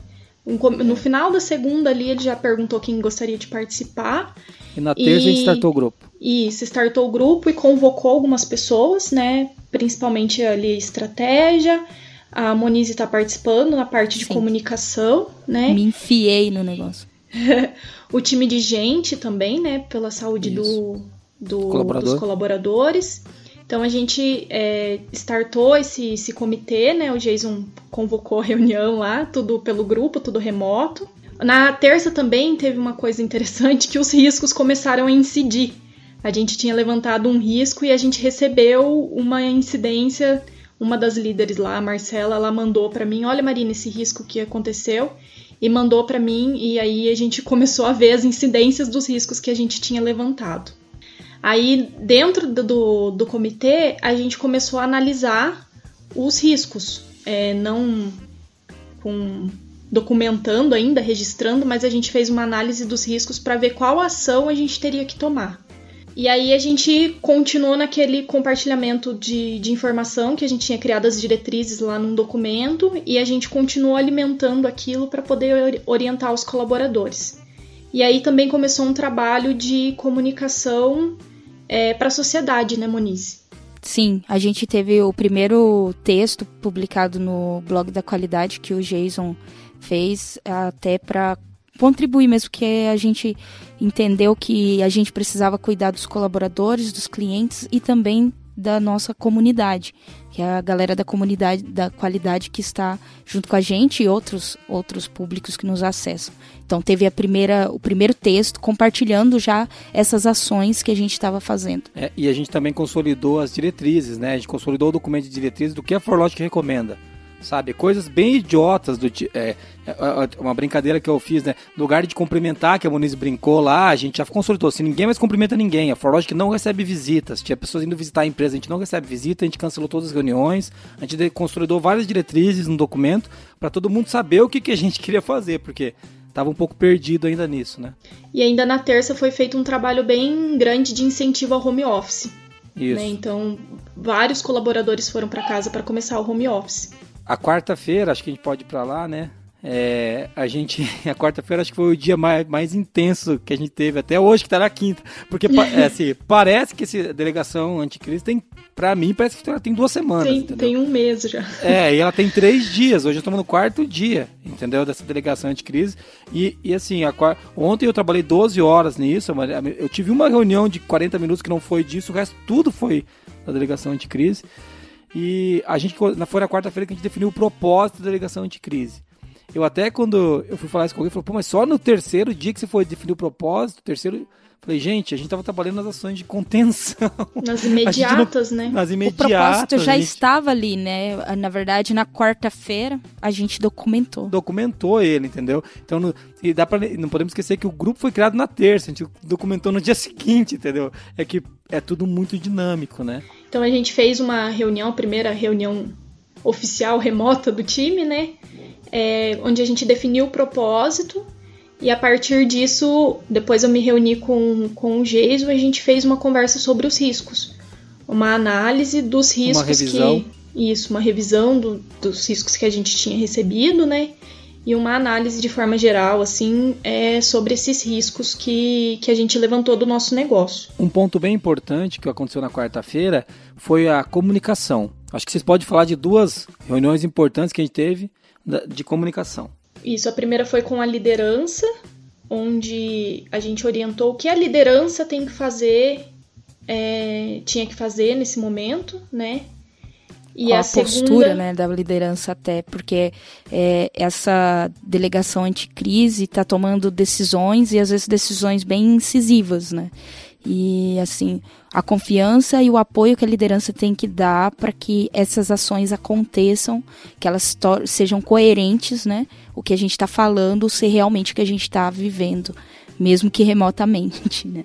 No final da segunda ali, ele já perguntou quem gostaria de participar. E na terça e... a gente startou o grupo. Isso, startou o grupo e convocou algumas pessoas, né? Principalmente ali estratégia, a Monize está participando na parte de Sim. comunicação, né? Me enfiei no negócio. <laughs> o time de gente também, né? Pela saúde do, do Colaborador. dos colaboradores. Então a gente é, startou esse, esse comitê, né? O Jason convocou a reunião lá, tudo pelo grupo, tudo remoto. Na terça também teve uma coisa interessante que os riscos começaram a incidir. A gente tinha levantado um risco e a gente recebeu uma incidência uma das líderes lá, a Marcela, ela mandou para mim, olha Marina, esse risco que aconteceu, e mandou para mim, e aí a gente <laughs> começou a ver as incidências dos riscos que a gente tinha levantado. Aí, dentro do, do comitê, a gente começou a analisar os riscos, é, não com documentando ainda, registrando, mas a gente fez uma análise dos riscos para ver qual ação a gente teria que tomar. E aí a gente continuou naquele compartilhamento de, de informação que a gente tinha criado as diretrizes lá num documento e a gente continuou alimentando aquilo para poder orientar os colaboradores. E aí também começou um trabalho de comunicação é, para a sociedade, né, Moniz? Sim, a gente teve o primeiro texto publicado no blog da qualidade que o Jason fez até para contribuir mesmo, que a gente entendeu que a gente precisava cuidar dos colaboradores, dos clientes e também da nossa comunidade, que é a galera da comunidade da qualidade que está junto com a gente e outros outros públicos que nos acessam. Então teve a primeira o primeiro texto compartilhando já essas ações que a gente estava fazendo. É, e a gente também consolidou as diretrizes, né? A gente consolidou o documento de diretrizes do que a Forlogic recomenda sabe? Coisas bem idiotas do é, é, é, uma brincadeira que eu fiz, né? No lugar de cumprimentar, que a Moniz brincou lá, a gente já consultou. Se ninguém mais cumprimenta ninguém, a Forlogic não recebe visitas. Tinha pessoas indo visitar a empresa, a gente não recebe visita, a gente cancelou todas as reuniões, a gente consolidou várias diretrizes no documento para todo mundo saber o que, que a gente <laughs> queria fazer, porque estava um pouco perdido ainda nisso, né? E ainda na terça foi feito um trabalho bem grande de incentivo ao home office. Isso. Né? Então, vários colaboradores foram para casa para começar o home office. A quarta-feira, acho que a gente pode ir para lá, né? É, a gente, <laughs> a quarta-feira acho que foi o dia mais, mais intenso que a gente teve até hoje, que tá na quinta. Porque, é, assim, <laughs> parece que essa delegação anticrise tem, pra mim, parece que ela tem duas semanas. Tem, tem, um mês já. É, e ela tem <laughs> três dias. Hoje estamos no quarto dia, entendeu? Dessa delegação anticrise. E, e assim, a, ontem eu trabalhei 12 horas nisso. Eu tive uma reunião de 40 minutos que não foi disso, o resto tudo foi da delegação anticrise. E a gente, foi na quarta-feira que a gente definiu o propósito da delegação anticrise. Eu até quando eu fui falar isso com alguém, falou, pô, mas só no terceiro dia que você foi definir o propósito, terceiro. Falei, gente, a gente estava trabalhando nas ações de contenção. Nas <laughs> imediatas, não, né? Nas imediatas. O propósito já gente... estava ali, né? Na verdade, na quarta-feira, a gente documentou. Documentou ele, entendeu? Então, no, e dá pra, não podemos esquecer que o grupo foi criado na terça, a gente documentou no dia <laughs> seguinte, entendeu? É que é tudo muito dinâmico, né? Então a gente fez uma reunião, a primeira reunião oficial remota do time, né? É, onde a gente definiu o propósito e a partir disso, depois eu me reuni com, com o Geiso e a gente fez uma conversa sobre os riscos. Uma análise dos riscos uma revisão. que. Isso, uma revisão do, dos riscos que a gente tinha recebido, né? E uma análise de forma geral, assim, é, sobre esses riscos que, que a gente levantou do nosso negócio. Um ponto bem importante que aconteceu na quarta-feira foi a comunicação. Acho que vocês podem falar de duas reuniões importantes que a gente teve de comunicação. Isso, a primeira foi com a liderança, onde a gente orientou o que a liderança tem que fazer, é, tinha que fazer nesse momento, né? E a, a postura segunda... né, da liderança até, porque é, essa delegação anticrise está tomando decisões e às vezes decisões bem incisivas, né? E assim, a confiança e o apoio que a liderança tem que dar para que essas ações aconteçam, que elas sejam coerentes, né? O que a gente está falando ser realmente o que a gente está vivendo, mesmo que remotamente, né?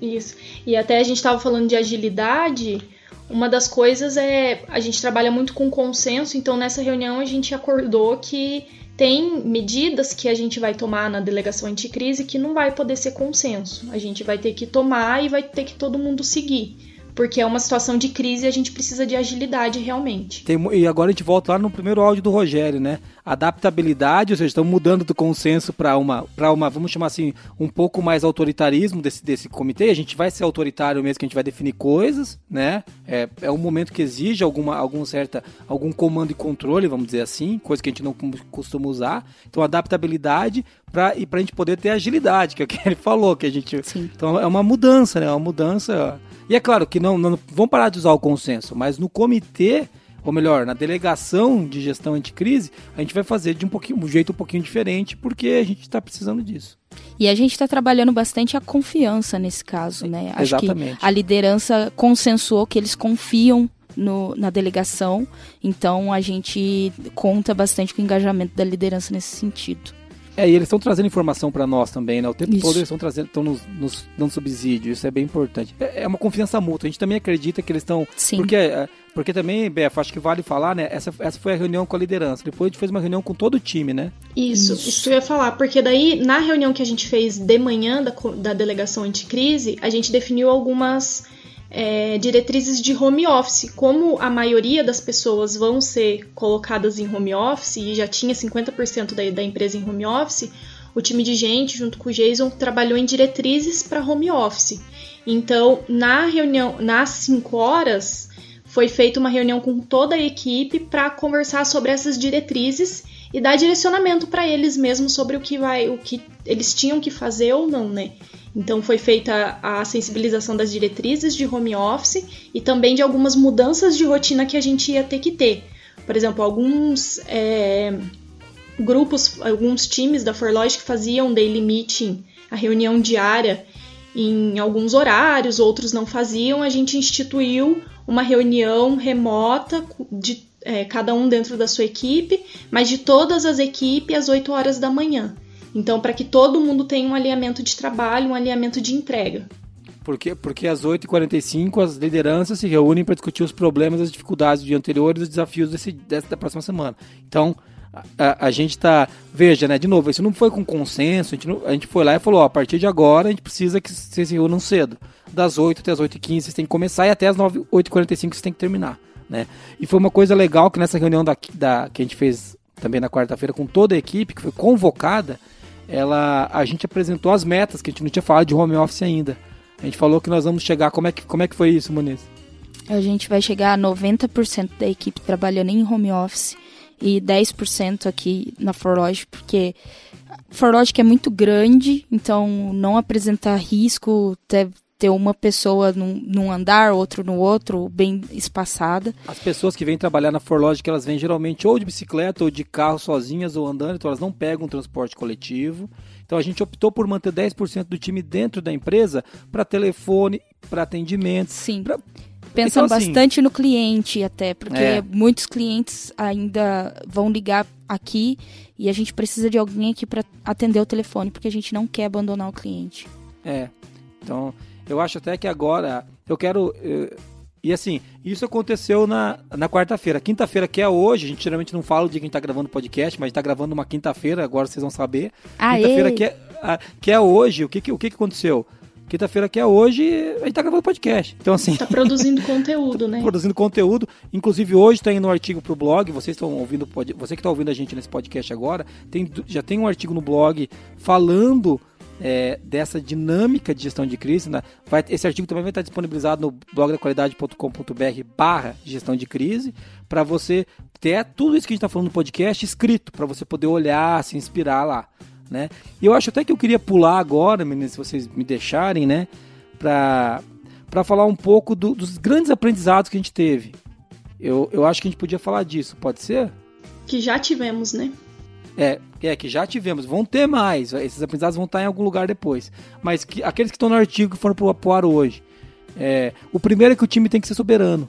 Isso. E até a gente estava falando de agilidade. Uma das coisas é a gente trabalha muito com consenso, então nessa reunião a gente acordou que tem medidas que a gente vai tomar na delegação anticrise que não vai poder ser consenso. A gente vai ter que tomar e vai ter que todo mundo seguir porque é uma situação de crise e a gente precisa de agilidade realmente. Tem, e agora a gente volta lá no primeiro áudio do Rogério, né? Adaptabilidade, ou seja, estamos mudando do consenso para uma, para uma, vamos chamar assim, um pouco mais autoritarismo desse, desse comitê. A gente vai ser autoritário mesmo, que a gente vai definir coisas, né? É, é um momento que exige alguma, algum certa, algum comando e controle, vamos dizer assim, coisa que a gente não costuma usar. Então, adaptabilidade para e para a gente poder ter agilidade, que é o que ele falou, que a gente. Sim. Então, é uma mudança, né? É uma mudança e é claro que não, não vão parar de usar o consenso, mas no comitê, ou melhor, na delegação de gestão anticrise, a gente vai fazer de um, pouquinho, um jeito um pouquinho diferente, porque a gente está precisando disso. E a gente está trabalhando bastante a confiança nesse caso, né? Acho Exatamente. que a liderança consensuou que eles confiam no, na delegação, então a gente conta bastante com o engajamento da liderança nesse sentido. É, e eles estão trazendo informação para nós também, né? O tempo isso. todo eles estão trazendo, estão nos, nos, dando subsídio, isso é bem importante. É, é uma confiança mútua. A gente também acredita que eles estão. Sim. Porque, é, porque também, Bef, acho que vale falar, né? Essa, essa foi a reunião com a liderança. Depois a gente fez uma reunião com todo o time, né? Isso, isso, isso que eu ia falar. Porque daí, na reunião que a gente fez de manhã da, da delegação anticrise, a gente definiu algumas é, diretrizes de home office. Como a maioria das pessoas vão ser colocadas em home office e já tinha 50% da, da empresa em home office, o time de gente, junto com o Jason, trabalhou em diretrizes para home office. Então, na reunião, nas 5 horas, foi feita uma reunião com toda a equipe para conversar sobre essas diretrizes e dar direcionamento para eles mesmos sobre o que vai, o que eles tinham que fazer ou não, né? Então foi feita a sensibilização das diretrizes de home office e também de algumas mudanças de rotina que a gente ia ter que ter. Por exemplo, alguns é, grupos, alguns times da Forlogic faziam daily meeting, a reunião diária, em alguns horários, outros não faziam. A gente instituiu uma reunião remota de é, cada um dentro da sua equipe, mas de todas as equipes às 8 horas da manhã. Então, para que todo mundo tenha um alinhamento de trabalho, um alinhamento de entrega. Porque, porque às 8h45 as lideranças se reúnem para discutir os problemas, as dificuldades do dia anterior e os desafios desse, dessa, da próxima semana. Então, a, a gente está. Veja, né? De novo, isso não foi com consenso. A gente, não, a gente foi lá e falou: ó, a partir de agora a gente precisa que vocês se reúnam cedo. Das 8 até as 8h15 vocês têm que começar e até as 8h45 vocês têm que terminar. Né? E foi uma coisa legal que nessa reunião da, da, que a gente fez também na quarta-feira com toda a equipe, que foi convocada, ela, a gente apresentou as metas, que a gente não tinha falado de home office ainda. A gente falou que nós vamos chegar. Como é que, como é que foi isso, Muniz? A gente vai chegar a 90% da equipe trabalhando em home office e 10% aqui na Forlogic, porque Forlogic é muito grande, então não apresentar risco, ter, ter uma pessoa num, num, andar, outro no outro, bem espaçada. As pessoas que vêm trabalhar na Forlogic, elas vêm geralmente ou de bicicleta ou de carro sozinhas ou andando, então elas não pegam transporte coletivo. Então a gente optou por manter 10% do time dentro da empresa para telefone, para atendimento. Sim. Pra... Pensam então, assim, bastante no cliente até, porque é. muitos clientes ainda vão ligar aqui e a gente precisa de alguém aqui para atender o telefone, porque a gente não quer abandonar o cliente. É. Então, eu acho até que agora eu quero. Eu, e assim, isso aconteceu na, na quarta-feira. Quinta-feira, que é hoje, a gente geralmente não fala de quem está gravando podcast, mas está gravando uma quinta-feira, agora vocês vão saber. Quinta-feira, que é, que é hoje, o que, que, o que, que aconteceu? Quinta-feira que é hoje, a gente tá gravando podcast. Então, assim. Tá produzindo <laughs> conteúdo, né? produzindo conteúdo. Inclusive, hoje tá indo um artigo pro blog. Vocês estão ouvindo, você que tá ouvindo a gente nesse podcast agora, tem, já tem um artigo no blog falando é, dessa dinâmica de gestão de crise. Né? Vai, esse artigo também vai estar disponibilizado no blog da qualidade.com.br barra gestão de crise, para você ter tudo isso que a gente está falando no podcast escrito, para você poder olhar, se inspirar lá. Né? E eu acho até que eu queria pular agora, meninas, se vocês me deixarem, né? Para falar um pouco do, dos grandes aprendizados que a gente teve. Eu, eu acho que a gente podia falar disso, pode ser? Que já tivemos, né? É, é, que já tivemos. Vão ter mais. Esses aprendizados vão estar em algum lugar depois. Mas que, aqueles que estão no artigo que foram pro ar hoje. É, o primeiro é que o time tem que ser soberano.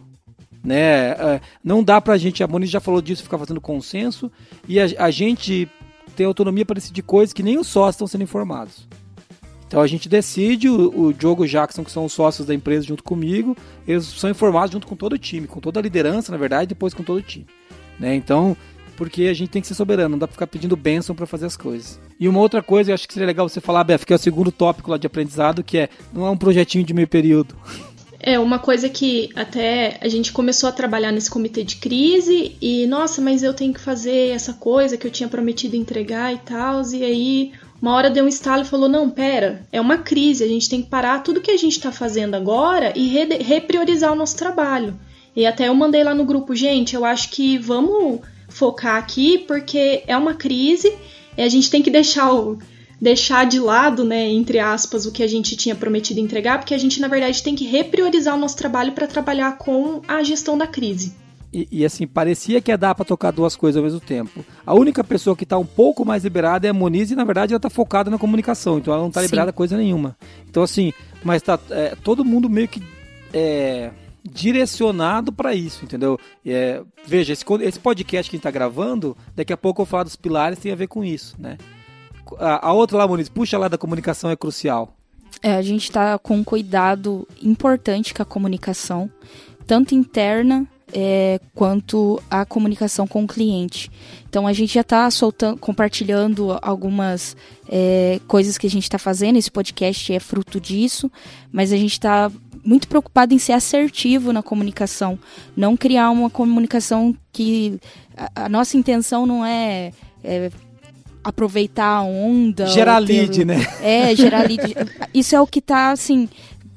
Né? É, não dá pra gente, a Moniz já falou disso, ficar fazendo consenso. E a, a gente tem autonomia para decidir coisas que nem os sócios estão sendo informados. Então a gente decide, o, o Diogo Jackson, que são os sócios da empresa junto comigo, eles são informados junto com todo o time, com toda a liderança, na verdade, depois com todo o time. Né? Então, porque a gente tem que ser soberano, não dá pra ficar pedindo bênção para fazer as coisas. E uma outra coisa, eu acho que seria legal você falar, Beth, que é o segundo tópico lá de aprendizado, que é, não é um projetinho de meio período. É, uma coisa que até a gente começou a trabalhar nesse comitê de crise e, nossa, mas eu tenho que fazer essa coisa que eu tinha prometido entregar e tal, e aí uma hora deu um estalo e falou: não, pera, é uma crise, a gente tem que parar tudo que a gente está fazendo agora e re repriorizar o nosso trabalho. E até eu mandei lá no grupo, gente, eu acho que vamos focar aqui porque é uma crise e a gente tem que deixar o deixar de lado, né, entre aspas, o que a gente tinha prometido entregar, porque a gente na verdade tem que repriorizar o nosso trabalho para trabalhar com a gestão da crise. E, e, assim, parecia que ia dar para tocar duas coisas ao mesmo tempo. A única pessoa que está um pouco mais liberada é a Moniz e, na verdade, ela está focada na comunicação, então ela não está liberada coisa nenhuma. Então, assim, mas tá é, todo mundo meio que é, direcionado para isso, entendeu? É, veja, esse, esse podcast que a gente está gravando, daqui a pouco eu vou falar dos pilares, tem a ver com isso, né? a, a outra lá, Muniz, puxa lá da comunicação é crucial. É, a gente está com um cuidado importante com a comunicação, tanto interna é, quanto a comunicação com o cliente. Então a gente já está soltando, compartilhando algumas é, coisas que a gente está fazendo. Esse podcast é fruto disso, mas a gente está muito preocupado em ser assertivo na comunicação, não criar uma comunicação que a, a nossa intenção não é, é aproveitar a onda. Gerar lead, né? É, gerar lead. <laughs> Isso é o que está assim,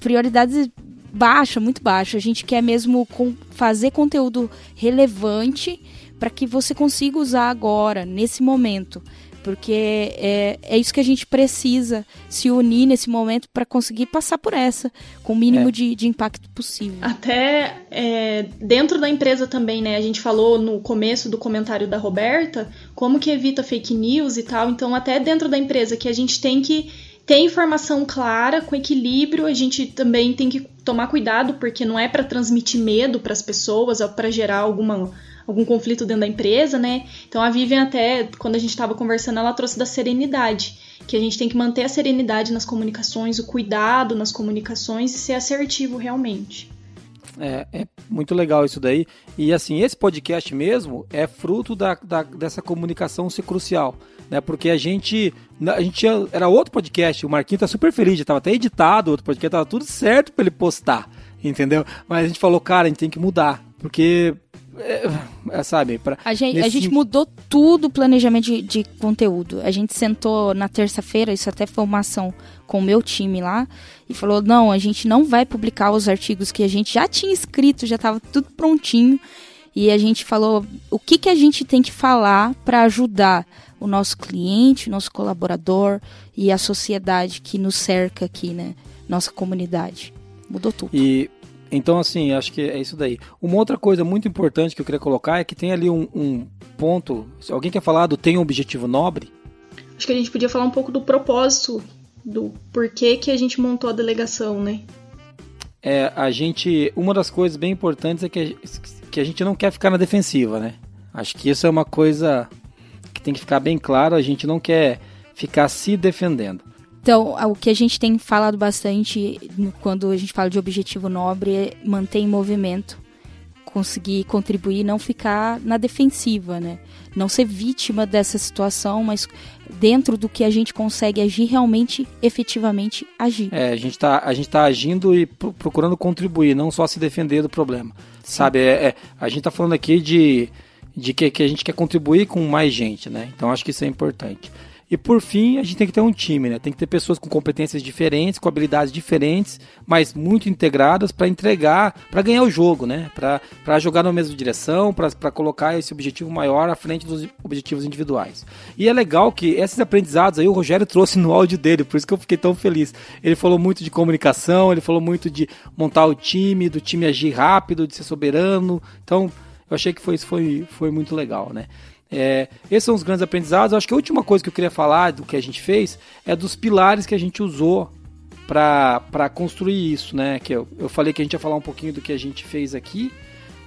prioridades baixa, muito baixa. A gente quer mesmo fazer conteúdo relevante para que você consiga usar agora, nesse momento. Porque é, é isso que a gente precisa se unir nesse momento para conseguir passar por essa com o mínimo é. de, de impacto possível. Até é, dentro da empresa também, né? A gente falou no começo do comentário da Roberta como que evita fake news e tal. Então, até dentro da empresa que a gente tem que ter informação clara, com equilíbrio. A gente também tem que tomar cuidado, porque não é para transmitir medo para as pessoas ou para gerar alguma, algum conflito dentro da empresa, né? Então a Vivian, até quando a gente estava conversando, ela trouxe da serenidade. Que a gente tem que manter a serenidade nas comunicações, o cuidado nas comunicações e ser assertivo realmente. É, é, muito legal isso daí. E assim, esse podcast mesmo é fruto da, da, dessa comunicação ser crucial né? Porque a gente, a gente tinha, era outro podcast, o Marquinho tá super feliz, já tava até editado, outro podcast, tava tudo certo para ele postar, entendeu? Mas a gente falou, cara, a gente tem que mudar, porque é, é, sabe, pra, a gente, a gente mudou tudo o planejamento de, de, conteúdo. A gente sentou na terça-feira, isso até foi uma ação com o meu time lá, e falou: não, a gente não vai publicar os artigos que a gente já tinha escrito, já estava tudo prontinho. E a gente falou o que, que a gente tem que falar para ajudar o nosso cliente, o nosso colaborador e a sociedade que nos cerca aqui, né? Nossa comunidade. Mudou tudo. E então, assim, acho que é isso daí. Uma outra coisa muito importante que eu queria colocar é que tem ali um, um ponto. Se alguém quer falar do tem um objetivo nobre? Acho que a gente podia falar um pouco do propósito, do porquê que a gente montou a delegação, né? É, a gente. Uma das coisas bem importantes é que a, que a gente não quer ficar na defensiva, né? Acho que isso é uma coisa tem que ficar bem claro, a gente não quer ficar se defendendo. Então, o que a gente tem falado bastante quando a gente fala de objetivo nobre é manter em movimento, conseguir contribuir, não ficar na defensiva, né? Não ser vítima dessa situação, mas dentro do que a gente consegue agir, realmente, efetivamente agir. É, a gente está a gente tá agindo e procurando contribuir, não só se defender do problema. Sim. Sabe, é, é, a gente está falando aqui de de que, que a gente quer contribuir com mais gente, né? Então acho que isso é importante. E por fim, a gente tem que ter um time, né? Tem que ter pessoas com competências diferentes, com habilidades diferentes, mas muito integradas para entregar, para ganhar o jogo, né? Para jogar na mesma direção, para colocar esse objetivo maior à frente dos objetivos individuais. E é legal que esses aprendizados aí o Rogério trouxe no áudio dele, por isso que eu fiquei tão feliz. Ele falou muito de comunicação, ele falou muito de montar o time, do time agir rápido, de ser soberano. Então, eu achei que foi, foi, foi muito legal, né? É, esses são os grandes aprendizados. Eu acho que a última coisa que eu queria falar do que a gente fez é dos pilares que a gente usou para construir isso, né? Que eu, eu falei que a gente ia falar um pouquinho do que a gente fez aqui.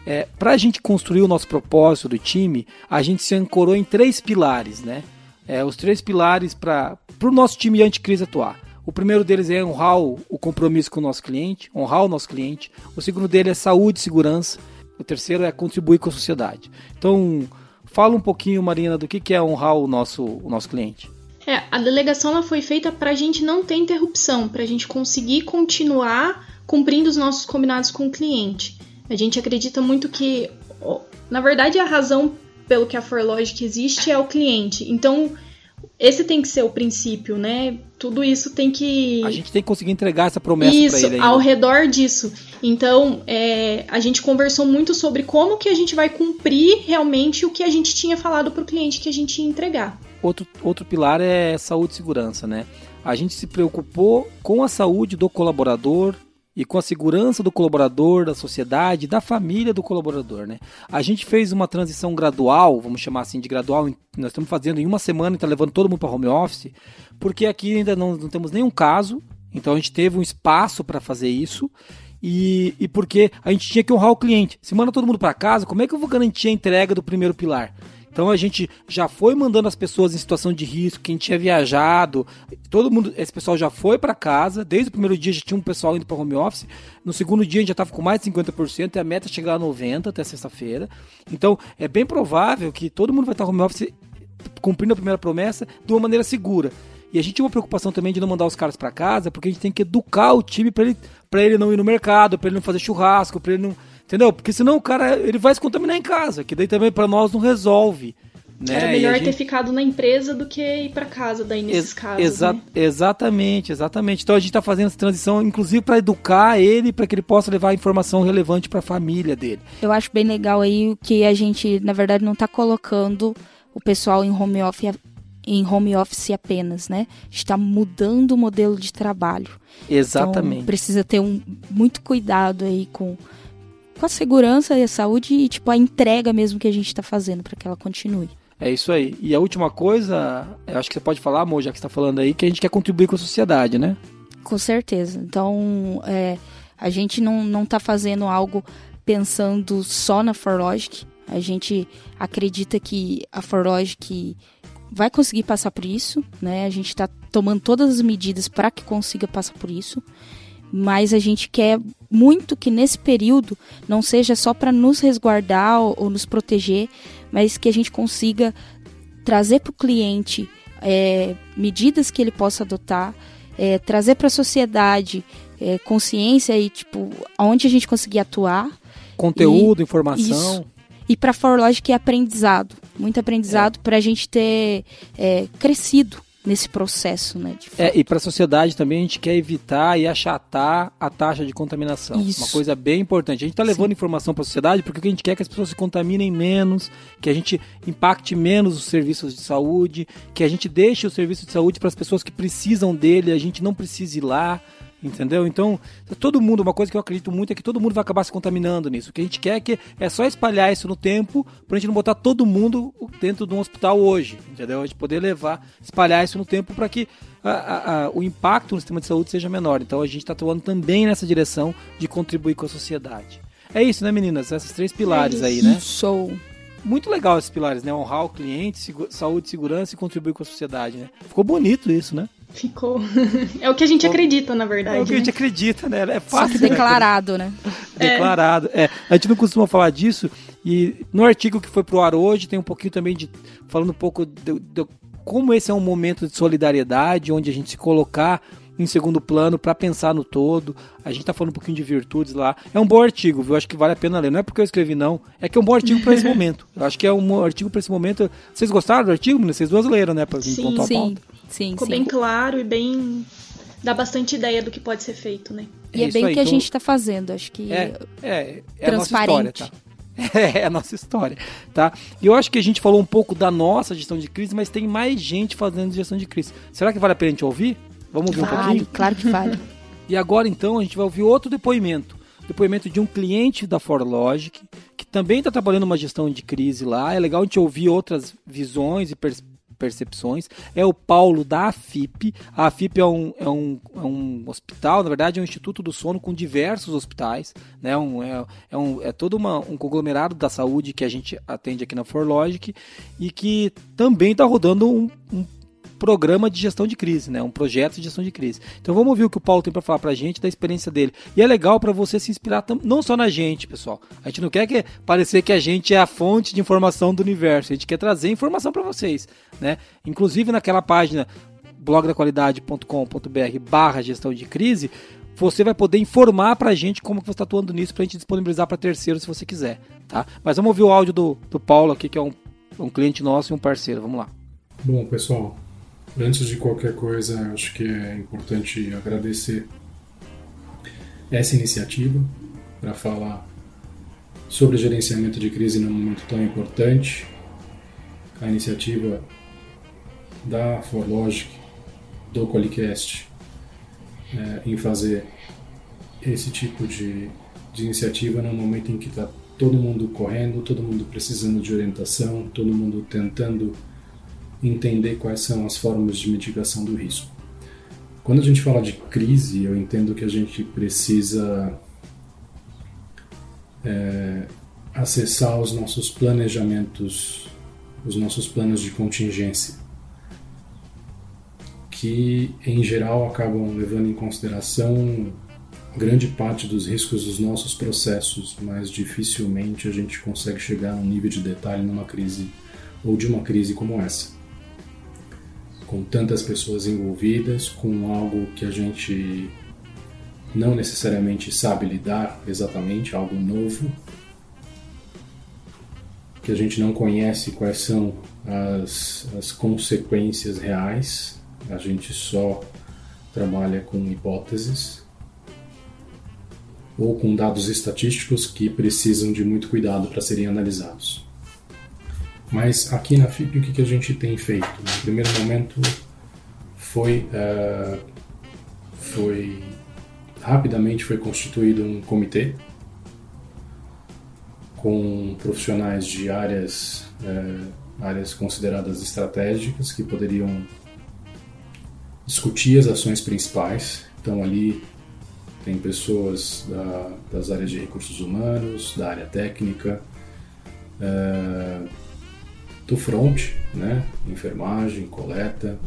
É, para a gente construir o nosso propósito do time, a gente se ancorou em três pilares, né? É, os três pilares para o nosso time anticrise atuar. O primeiro deles é honrar o, o compromisso com o nosso cliente, honrar o nosso cliente. O segundo dele é saúde e segurança. O terceiro é contribuir com a sociedade. Então, fala um pouquinho, Marina, do que é honrar o nosso, o nosso cliente. É, a delegação ela foi feita para a gente não ter interrupção, para a gente conseguir continuar cumprindo os nossos combinados com o cliente. A gente acredita muito que, na verdade, a razão pelo que a ForLogic existe é o cliente. Então, esse tem que ser o princípio, né? Tudo isso tem que. A gente tem que conseguir entregar essa promessa para ele. Isso, ao redor disso. Então, é, a gente conversou muito sobre como que a gente vai cumprir realmente o que a gente tinha falado para o cliente que a gente ia entregar. Outro, outro pilar é saúde e segurança, né? A gente se preocupou com a saúde do colaborador, e com a segurança do colaborador, da sociedade, da família do colaborador. Né? A gente fez uma transição gradual, vamos chamar assim de gradual, nós estamos fazendo em uma semana e está levando todo mundo para home office, porque aqui ainda não, não temos nenhum caso, então a gente teve um espaço para fazer isso. E, e porque a gente tinha que honrar o cliente. Se manda todo mundo para casa, como é que eu vou garantir a entrega do primeiro pilar? Então a gente já foi mandando as pessoas em situação de risco, quem tinha viajado, todo mundo, esse pessoal já foi para casa. Desde o primeiro dia já tinha um pessoal indo para home office. No segundo dia a gente já estava com mais de 50% e a meta é chegar a 90 até sexta-feira. Então é bem provável que todo mundo vai estar home office cumprindo a primeira promessa de uma maneira segura. E a gente tinha uma preocupação também de não mandar os caras para casa, porque a gente tem que educar o time para ele, ele não ir no mercado, para ele não fazer churrasco, para ele não. Entendeu? Porque senão o cara ele vai se contaminar em casa, que daí também para nós não resolve. Né? Era melhor gente... ter ficado na empresa do que ir para casa daí nesses Ex casos. Exa né? Exatamente, exatamente. Então a gente está fazendo essa transição, inclusive para educar ele, para que ele possa levar informação relevante para a família dele. Eu acho bem legal aí que a gente, na verdade, não está colocando o pessoal em home office em home office apenas, né? Está mudando o modelo de trabalho. Exatamente. Então, precisa ter um muito cuidado aí com, com a segurança e a saúde e tipo a entrega mesmo que a gente está fazendo para que ela continue. É isso aí. E a última coisa, eu acho que você pode falar, amor, já que está falando aí, que a gente quer contribuir com a sociedade, né? Com certeza. Então, é, a gente não, não tá fazendo algo pensando só na ForLogic. A gente acredita que a ForLogic vai conseguir passar por isso, né? A gente está tomando todas as medidas para que consiga passar por isso, mas a gente quer muito que nesse período não seja só para nos resguardar ou, nos proteger, mas que a gente consiga trazer para o cliente é, medidas que ele possa adotar, é, trazer para a sociedade é, consciência e tipo aonde a gente conseguir atuar, conteúdo, e, informação. Isso e para a ForLogic é aprendizado, muito aprendizado é. para a gente ter é, crescido nesse processo, né? é, e para a sociedade também a gente quer evitar e achatar a taxa de contaminação. Isso. Uma coisa bem importante. A gente está levando Sim. informação para a sociedade porque a gente quer que as pessoas se contaminem menos, que a gente impacte menos os serviços de saúde, que a gente deixe o serviço de saúde para as pessoas que precisam dele, a gente não precise ir lá. Entendeu? Então, todo mundo, uma coisa que eu acredito muito é que todo mundo vai acabar se contaminando nisso. O que a gente quer é que é só espalhar isso no tempo pra gente não botar todo mundo dentro de um hospital hoje. Entendeu? A gente poder levar, espalhar isso no tempo para que a, a, a, o impacto no sistema de saúde seja menor. Então a gente está atuando também nessa direção de contribuir com a sociedade. É isso, né, meninas? Esses três pilares é aí, né? Sou. Muito legal esses pilares, né? Honrar o cliente, saúde, segurança e contribuir com a sociedade, né? Ficou bonito isso, né? Ficou. <laughs> É o que a gente acredita, na verdade. É o que a gente né? acredita, né? É fácil. Só que declarado, né? Declarado. É. A gente não costuma falar disso. E no artigo que foi pro ar hoje, tem um pouquinho também de. falando um pouco de, de como esse é um momento de solidariedade, onde a gente se colocar em segundo plano para pensar no todo. A gente tá falando um pouquinho de virtudes lá. É um bom artigo, viu? Acho que vale a pena ler. Não é porque eu escrevi, não. É que é um bom artigo para esse <laughs> momento. Eu acho que é um artigo para esse momento. Vocês gostaram do artigo, Vocês duas leram, né? Pra sim, pontuar sim. Sim, Ficou sim. bem claro e bem. dá bastante ideia do que pode ser feito, né? E é, é bem o que a gente está fazendo, acho que. É, é, é transparente. A nossa história, tá? <laughs> É a nossa história, tá? E eu acho que a gente falou um pouco da nossa gestão de crise, mas tem mais gente fazendo gestão de crise. Será que vale a pena a gente ouvir? Vamos ouvir vale, um pouquinho? Claro que vale. e agora então a gente vai ouvir outro depoimento. Depoimento de um cliente da ForLogic, que também está trabalhando uma gestão de crise lá. É legal a gente ouvir outras visões e perspectivas percepções. É o Paulo da AFIP. A AFIP é um, é um, é um hospital, na verdade é um instituto do sono com diversos hospitais. Né? Um, é, é, um, é todo uma, um conglomerado da saúde que a gente atende aqui na ForLogic e que também está rodando um, um programa de gestão de crise, né? Um projeto de gestão de crise. Então vamos ouvir o que o Paulo tem para falar para a gente da experiência dele. E é legal para você se inspirar não só na gente, pessoal. A gente não quer que parecer que a gente é a fonte de informação do universo. A gente quer trazer informação para vocês, né? Inclusive naquela página blogdaqualidade.com.br barra gestão de crise, você vai poder informar para a gente como que você está atuando nisso para a gente disponibilizar para terceiros se você quiser, tá? Mas vamos ouvir o áudio do, do Paulo aqui, que é um, um cliente nosso e um parceiro. Vamos lá. Bom, pessoal, Antes de qualquer coisa, acho que é importante agradecer essa iniciativa para falar sobre gerenciamento de crise num momento tão importante. A iniciativa da ForLogic, do Qualicast, é, em fazer esse tipo de, de iniciativa num momento em que está todo mundo correndo, todo mundo precisando de orientação, todo mundo tentando entender quais são as formas de mitigação do risco. Quando a gente fala de crise, eu entendo que a gente precisa é, acessar os nossos planejamentos os nossos planos de contingência, que em geral acabam levando em consideração grande parte dos riscos dos nossos processos, mas dificilmente a gente consegue chegar a um nível de detalhe numa crise ou de uma crise como essa. Com tantas pessoas envolvidas, com algo que a gente não necessariamente sabe lidar exatamente, algo novo, que a gente não conhece quais são as, as consequências reais, a gente só trabalha com hipóteses ou com dados estatísticos que precisam de muito cuidado para serem analisados. Mas aqui na FIP o que, que a gente tem feito? No primeiro momento foi, uh, foi rapidamente foi constituído um comitê com profissionais de áreas, é, áreas consideradas estratégicas que poderiam discutir as ações principais. Então ali tem pessoas da, das áreas de recursos humanos, da área técnica, é, do front, né, enfermagem, coleta,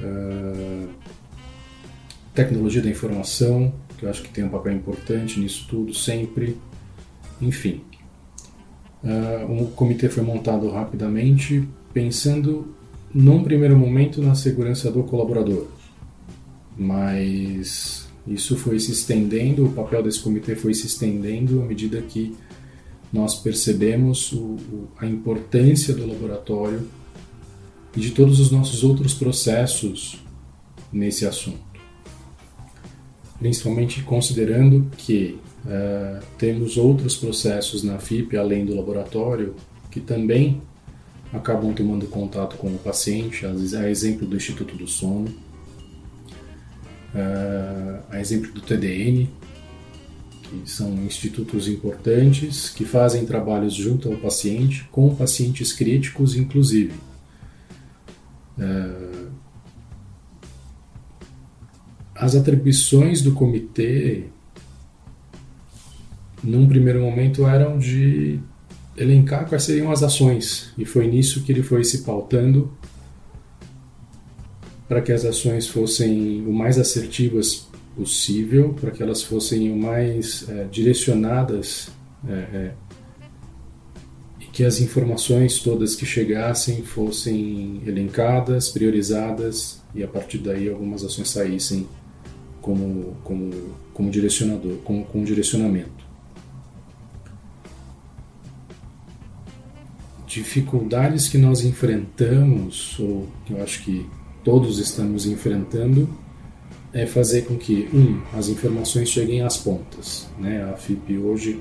é, tecnologia da informação, que eu acho que tem um papel importante nisso tudo sempre. Enfim, uh, comitê foi montado rapidamente, pensando num primeiro momento na segurança do colaborador, mas isso foi se estendendo, o papel desse comitê foi se estendendo à medida que nós percebemos o, o, a importância do laboratório e de todos os nossos outros processos nesse assunto. Principalmente considerando que uh, temos outros processos na FIP além do laboratório que também acabam tomando contato com o paciente, a exemplo do Instituto do Sono, uh, a exemplo do TDN, que são institutos importantes que fazem trabalhos junto ao paciente, com pacientes críticos, inclusive. Uh, as atribuições do comitê, num primeiro momento, eram de elencar quais seriam as ações, e foi nisso que ele foi se pautando para que as ações fossem o mais assertivas possível, para que elas fossem o mais é, direcionadas é, é, e que as informações todas que chegassem fossem elencadas, priorizadas e a partir daí algumas ações saíssem como, como, como direcionador, com, com direcionamento. Dificuldades que nós enfrentamos, ou que eu acho que todos estamos enfrentando, é fazer com que, um, as informações cheguem às pontas. Né? A FIP hoje,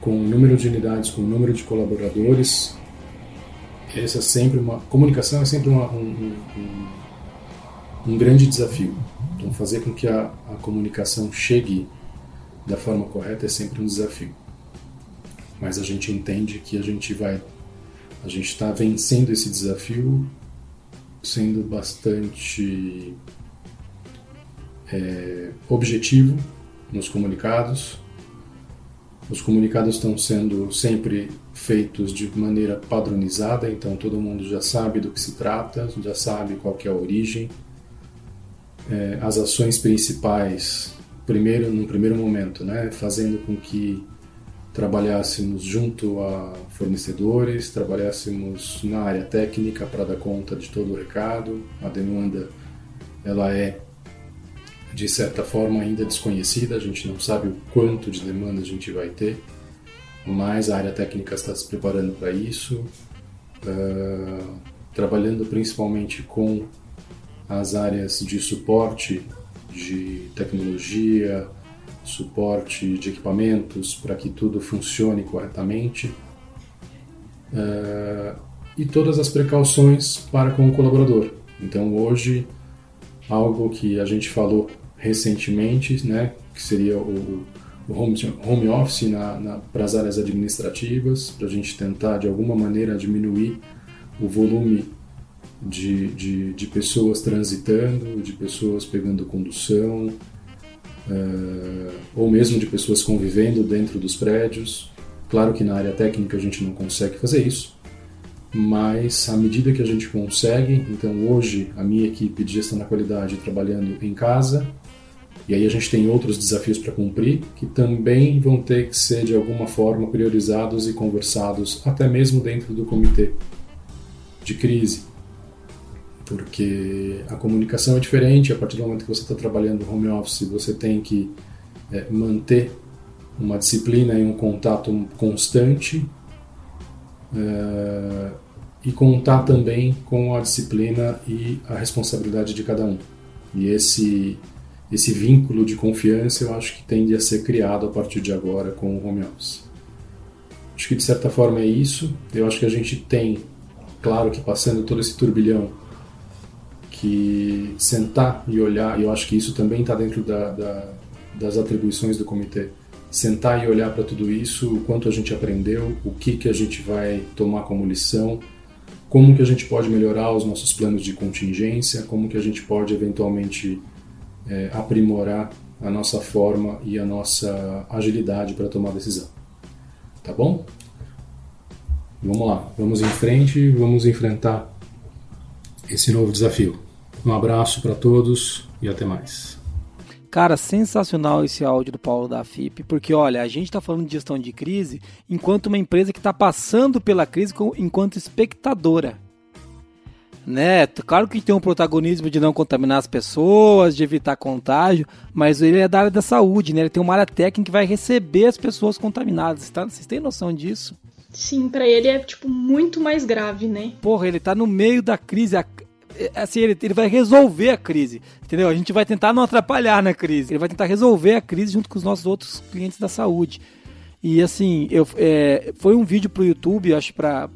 com o número de unidades, com o número de colaboradores, essa é sempre uma comunicação é sempre uma, um, um, um grande desafio. Então, fazer com que a, a comunicação chegue da forma correta é sempre um desafio. Mas a gente entende que a gente vai, a gente está vencendo esse desafio sendo bastante é, objetivo nos comunicados. Os comunicados estão sendo sempre feitos de maneira padronizada, então todo mundo já sabe do que se trata, já sabe qual é a origem, é, as ações principais, primeiro no primeiro momento, né, fazendo com que trabalhássemos junto a fornecedores, trabalhássemos na área técnica para dar conta de todo o recado. A demanda ela é de certa forma ainda desconhecida, a gente não sabe o quanto de demanda a gente vai ter, mas a área técnica está se preparando para isso, uh, trabalhando principalmente com as áreas de suporte de tecnologia, suporte de equipamentos para que tudo funcione corretamente uh, e todas as precauções para com o colaborador. Então hoje algo que a gente falou recentemente, né, que seria o, o home, home office para as áreas administrativas, para a gente tentar de alguma maneira diminuir o volume de, de, de pessoas transitando, de pessoas pegando condução, uh, ou mesmo de pessoas convivendo dentro dos prédios. Claro que na área técnica a gente não consegue fazer isso, mas à medida que a gente consegue, então hoje a minha equipe de gestão da qualidade trabalhando em casa, e aí a gente tem outros desafios para cumprir que também vão ter que ser de alguma forma priorizados e conversados até mesmo dentro do comitê de crise. Porque a comunicação é diferente, a partir do momento que você está trabalhando home office, você tem que é, manter uma disciplina e um contato constante é, e contar também com a disciplina e a responsabilidade de cada um. E esse esse vínculo de confiança eu acho que tende a ser criado a partir de agora com o home office. Acho que de certa forma é isso. Eu acho que a gente tem, claro que passando todo esse turbilhão, que sentar e olhar, e eu acho que isso também está dentro da, da, das atribuições do comitê, sentar e olhar para tudo isso, o quanto a gente aprendeu, o que, que a gente vai tomar como lição, como que a gente pode melhorar os nossos planos de contingência, como que a gente pode eventualmente é, aprimorar a nossa forma e a nossa agilidade para tomar decisão. Tá bom? Vamos lá, vamos em frente, vamos enfrentar esse novo desafio. Um abraço para todos e até mais. Cara, sensacional esse áudio do Paulo da FIP, porque olha, a gente está falando de gestão de crise enquanto uma empresa que está passando pela crise enquanto espectadora né? Claro que tem um protagonismo de não contaminar as pessoas, de evitar contágio, mas ele é da área da saúde, né? Ele tem uma área técnica que vai receber as pessoas contaminadas. Tá? Vocês têm noção disso? Sim, para ele é tipo muito mais grave, né? Porra, ele tá no meio da crise. É, assim, ele, ele vai resolver a crise, entendeu? A gente vai tentar não atrapalhar na crise. Ele vai tentar resolver a crise junto com os nossos outros clientes da saúde. E assim, eu, é, foi um vídeo pro YouTube, acho, para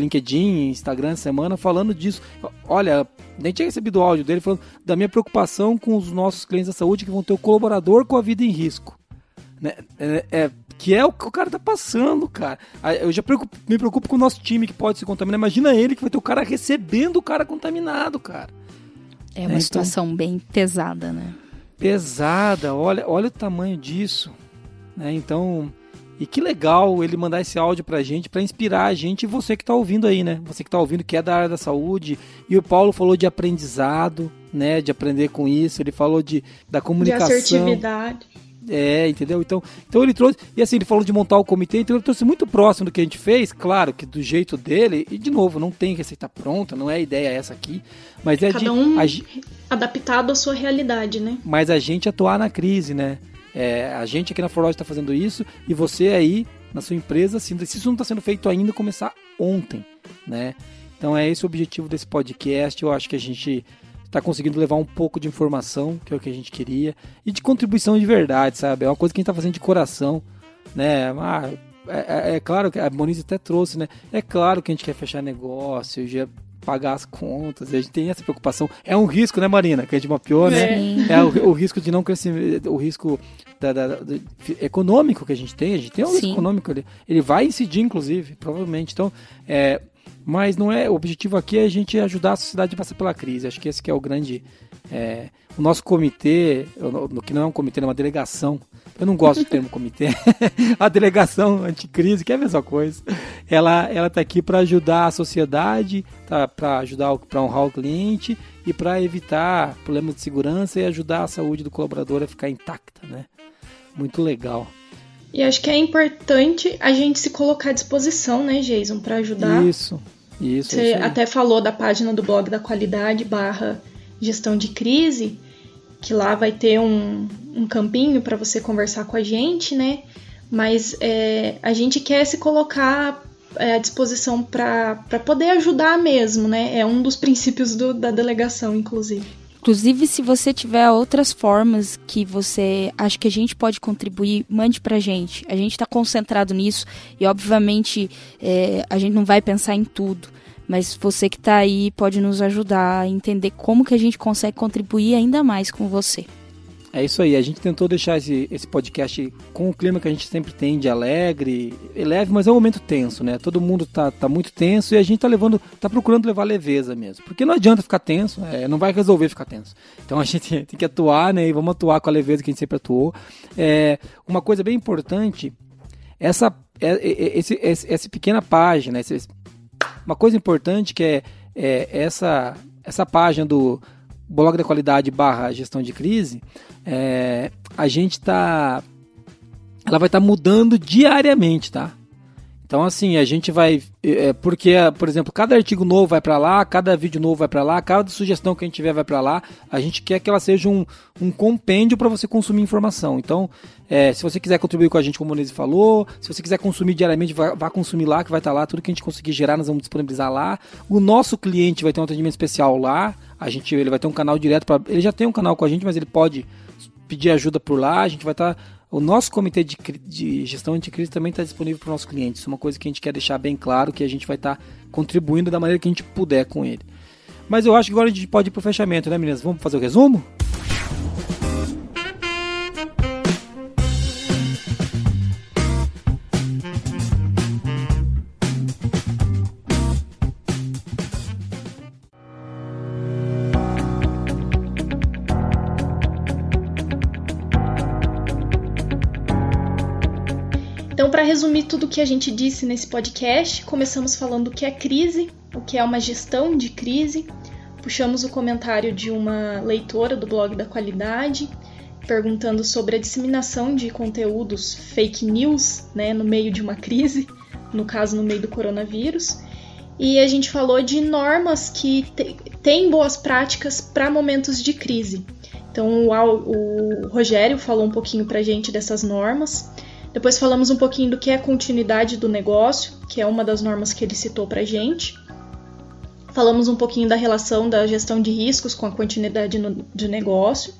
LinkedIn, Instagram, semana, falando disso. Olha, nem tinha recebido o áudio dele falando da minha preocupação com os nossos clientes da saúde que vão ter o colaborador com a vida em risco. Né? É, é, que é o que o cara tá passando, cara. Eu já preocupo, me preocupo com o nosso time que pode se contaminar. Imagina ele que vai ter o cara recebendo o cara contaminado, cara. É uma é, situação então, bem pesada, né? Pesada, olha, olha o tamanho disso. Né? Então, e que legal ele mandar esse áudio pra gente, para inspirar a gente e você que tá ouvindo aí, né? Você que tá ouvindo, que é da área da saúde. E o Paulo falou de aprendizado, né? De aprender com isso. Ele falou de, da comunicação. De assertividade. É, entendeu? Então, então ele trouxe. E assim, ele falou de montar o comitê, então ele trouxe muito próximo do que a gente fez, claro que do jeito dele, e de novo, não tem receita pronta, não é ideia essa aqui. Mas é Cada de. Um a, adaptado à sua realidade, né? Mas a gente atuar na crise, né? É, a gente aqui na Forlog está fazendo isso e você aí na sua empresa, se isso não está sendo feito ainda, começar ontem, né? Então é esse o objetivo desse podcast. Eu acho que a gente está conseguindo levar um pouco de informação, que é o que a gente queria, e de contribuição de verdade, sabe? É uma coisa que a gente está fazendo de coração, né? Ah, é, é, é, claro que a Moniz até trouxe, né? É claro que a gente quer fechar negócio, pagar as contas, a gente tem essa preocupação. É um risco, né, Marina? Que a gente mapeou, né? É o, o, risco de não crescer, o risco da, da, da, econômico que a gente tem, a gente tem um Sim. risco econômico ali. Ele vai incidir, inclusive, provavelmente. Então, é, mas não é. O objetivo aqui é a gente ajudar a sociedade a passar pela crise. Acho que esse que é o grande. É, o nosso comitê, que não é um comitê, é uma delegação. Eu não gosto do termo comitê. <laughs> a delegação anticrise, que é a mesma coisa. Ela ela está aqui para ajudar a sociedade, tá, para ajudar para honrar o cliente e para evitar problemas de segurança e ajudar a saúde do colaborador a ficar intacta, né? Muito legal. E acho que é importante a gente se colocar à disposição, né, Jason, para ajudar. Isso, isso. Você isso até falou da página do blog da qualidade barra gestão de crise, que lá vai ter um, um campinho para você conversar com a gente, né? Mas é, a gente quer se colocar é, à disposição para poder ajudar mesmo, né? É um dos princípios do, da delegação, inclusive. Inclusive, se você tiver outras formas que você acha que a gente pode contribuir, mande pra gente. A gente está concentrado nisso e, obviamente, é, a gente não vai pensar em tudo. Mas você que está aí pode nos ajudar a entender como que a gente consegue contribuir ainda mais com você. É isso aí, a gente tentou deixar esse, esse podcast com o clima que a gente sempre tem de alegre, leve, mas é um momento tenso, né? Todo mundo tá, tá muito tenso e a gente tá levando, tá procurando levar leveza mesmo. Porque não adianta ficar tenso, é, não vai resolver ficar tenso. Então a gente <laughs> tem que atuar, né? E vamos atuar com a leveza que a gente sempre atuou. É, uma coisa bem importante, essa, é, é, esse, esse, essa pequena página, esse, uma coisa importante que é, é essa, essa página do blog da qualidade barra gestão de crise, é, a gente está ela vai estar tá mudando diariamente, tá? Então, assim, a gente vai. É, porque, por exemplo, cada artigo novo vai para lá, cada vídeo novo vai para lá, cada sugestão que a gente tiver vai para lá. A gente quer que ela seja um, um compêndio para você consumir informação. Então, é, se você quiser contribuir com a gente, como o Monese falou, se você quiser consumir diariamente, vá, vá consumir lá, que vai estar tá lá. Tudo que a gente conseguir gerar, nós vamos disponibilizar lá. O nosso cliente vai ter um atendimento especial lá. A gente, ele vai ter um canal direto para. Ele já tem um canal com a gente, mas ele pode pedir ajuda por lá. A gente vai estar. Tá o nosso comitê de, de gestão anticrise também está disponível para os nossos clientes. É uma coisa que a gente quer deixar bem claro, que a gente vai estar tá contribuindo da maneira que a gente puder com ele. Mas eu acho que agora a gente pode ir para o fechamento, né, meninas? Vamos fazer o resumo? Resumir tudo o que a gente disse nesse podcast, começamos falando o que é crise, o que é uma gestão de crise, puxamos o comentário de uma leitora do blog da qualidade, perguntando sobre a disseminação de conteúdos fake news né, no meio de uma crise, no caso no meio do coronavírus. E a gente falou de normas que têm boas práticas para momentos de crise. Então o, o Rogério falou um pouquinho para a gente dessas normas. Depois falamos um pouquinho do que é continuidade do negócio, que é uma das normas que ele citou para gente. Falamos um pouquinho da relação da gestão de riscos com a continuidade no, de negócio.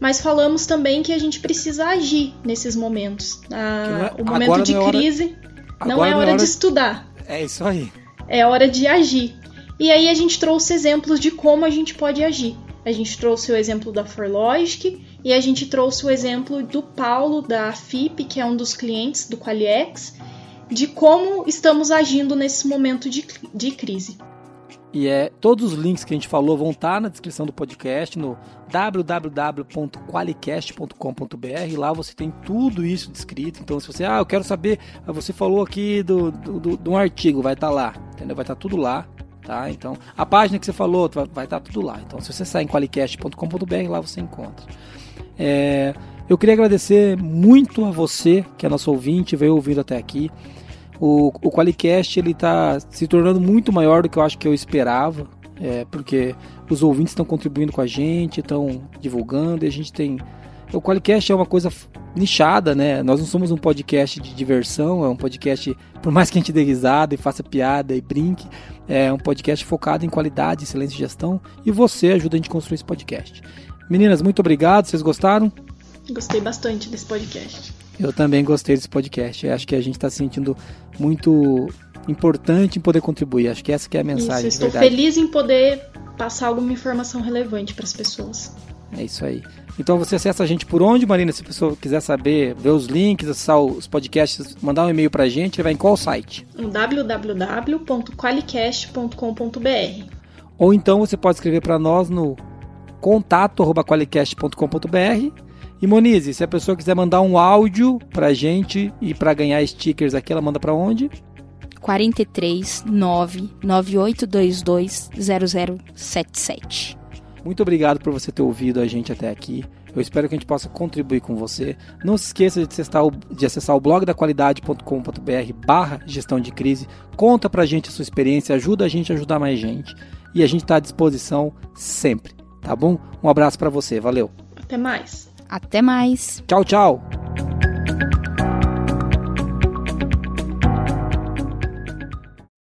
Mas falamos também que a gente precisa agir nesses momentos. Ah, é, o momento de não crise hora, não é hora, não é hora de estudar. É isso aí. É hora de agir. E aí a gente trouxe exemplos de como a gente pode agir. A gente trouxe o exemplo da Forlogic e a gente trouxe o exemplo do Paulo da FIP, que é um dos clientes do Qualiex, de como estamos agindo nesse momento de, de crise. E é todos os links que a gente falou vão estar na descrição do podcast no www.qualicast.com.br. Lá você tem tudo isso descrito. Então, se você, ah, eu quero saber, você falou aqui do, do, do, do um artigo, vai estar lá, entendeu? Vai estar tudo lá tá? Então, a página que você falou vai estar tudo lá. Então, se você sair em qualicast.com.br, lá você encontra. É, eu queria agradecer muito a você, que é nosso ouvinte, veio ouvindo até aqui. O, o Qualicast ele está se tornando muito maior do que eu acho que eu esperava, é, porque os ouvintes estão contribuindo com a gente, estão divulgando, e a gente tem. O Qualicast é uma coisa nichada, né? Nós não somos um podcast de diversão, é um podcast, por mais que a gente dê risada e faça piada e brinque, é um podcast focado em qualidade, excelência e gestão, e você ajuda a gente a construir esse podcast. Meninas, muito obrigado. Vocês gostaram? Gostei bastante desse podcast. Eu também gostei desse podcast. Eu acho que a gente está se sentindo muito importante em poder contribuir. Acho que essa que é a mensagem. Isso, estou feliz em poder passar alguma informação relevante para as pessoas. É isso aí. Então você acessa a gente por onde, Marina? Se a pessoa quiser saber, ver os links, acessar os podcasts, mandar um e-mail para a gente, ele vai em qual site? www.qualicast.com.br Ou então você pode escrever para nós no contato@qualicast.com.br. E Monize, se a pessoa quiser mandar um áudio pra gente e para ganhar stickers aqui, ela manda para onde? 43 99822 0077. Muito obrigado por você ter ouvido a gente até aqui. Eu espero que a gente possa contribuir com você. Não se esqueça de acessar o, de acessar o blog da qualidade.com.br barra gestão de crise. Conta pra gente a sua experiência, ajuda a gente a ajudar mais gente. E a gente está à disposição sempre tá bom? Um abraço para você, valeu. Até mais. Até mais. Tchau, tchau.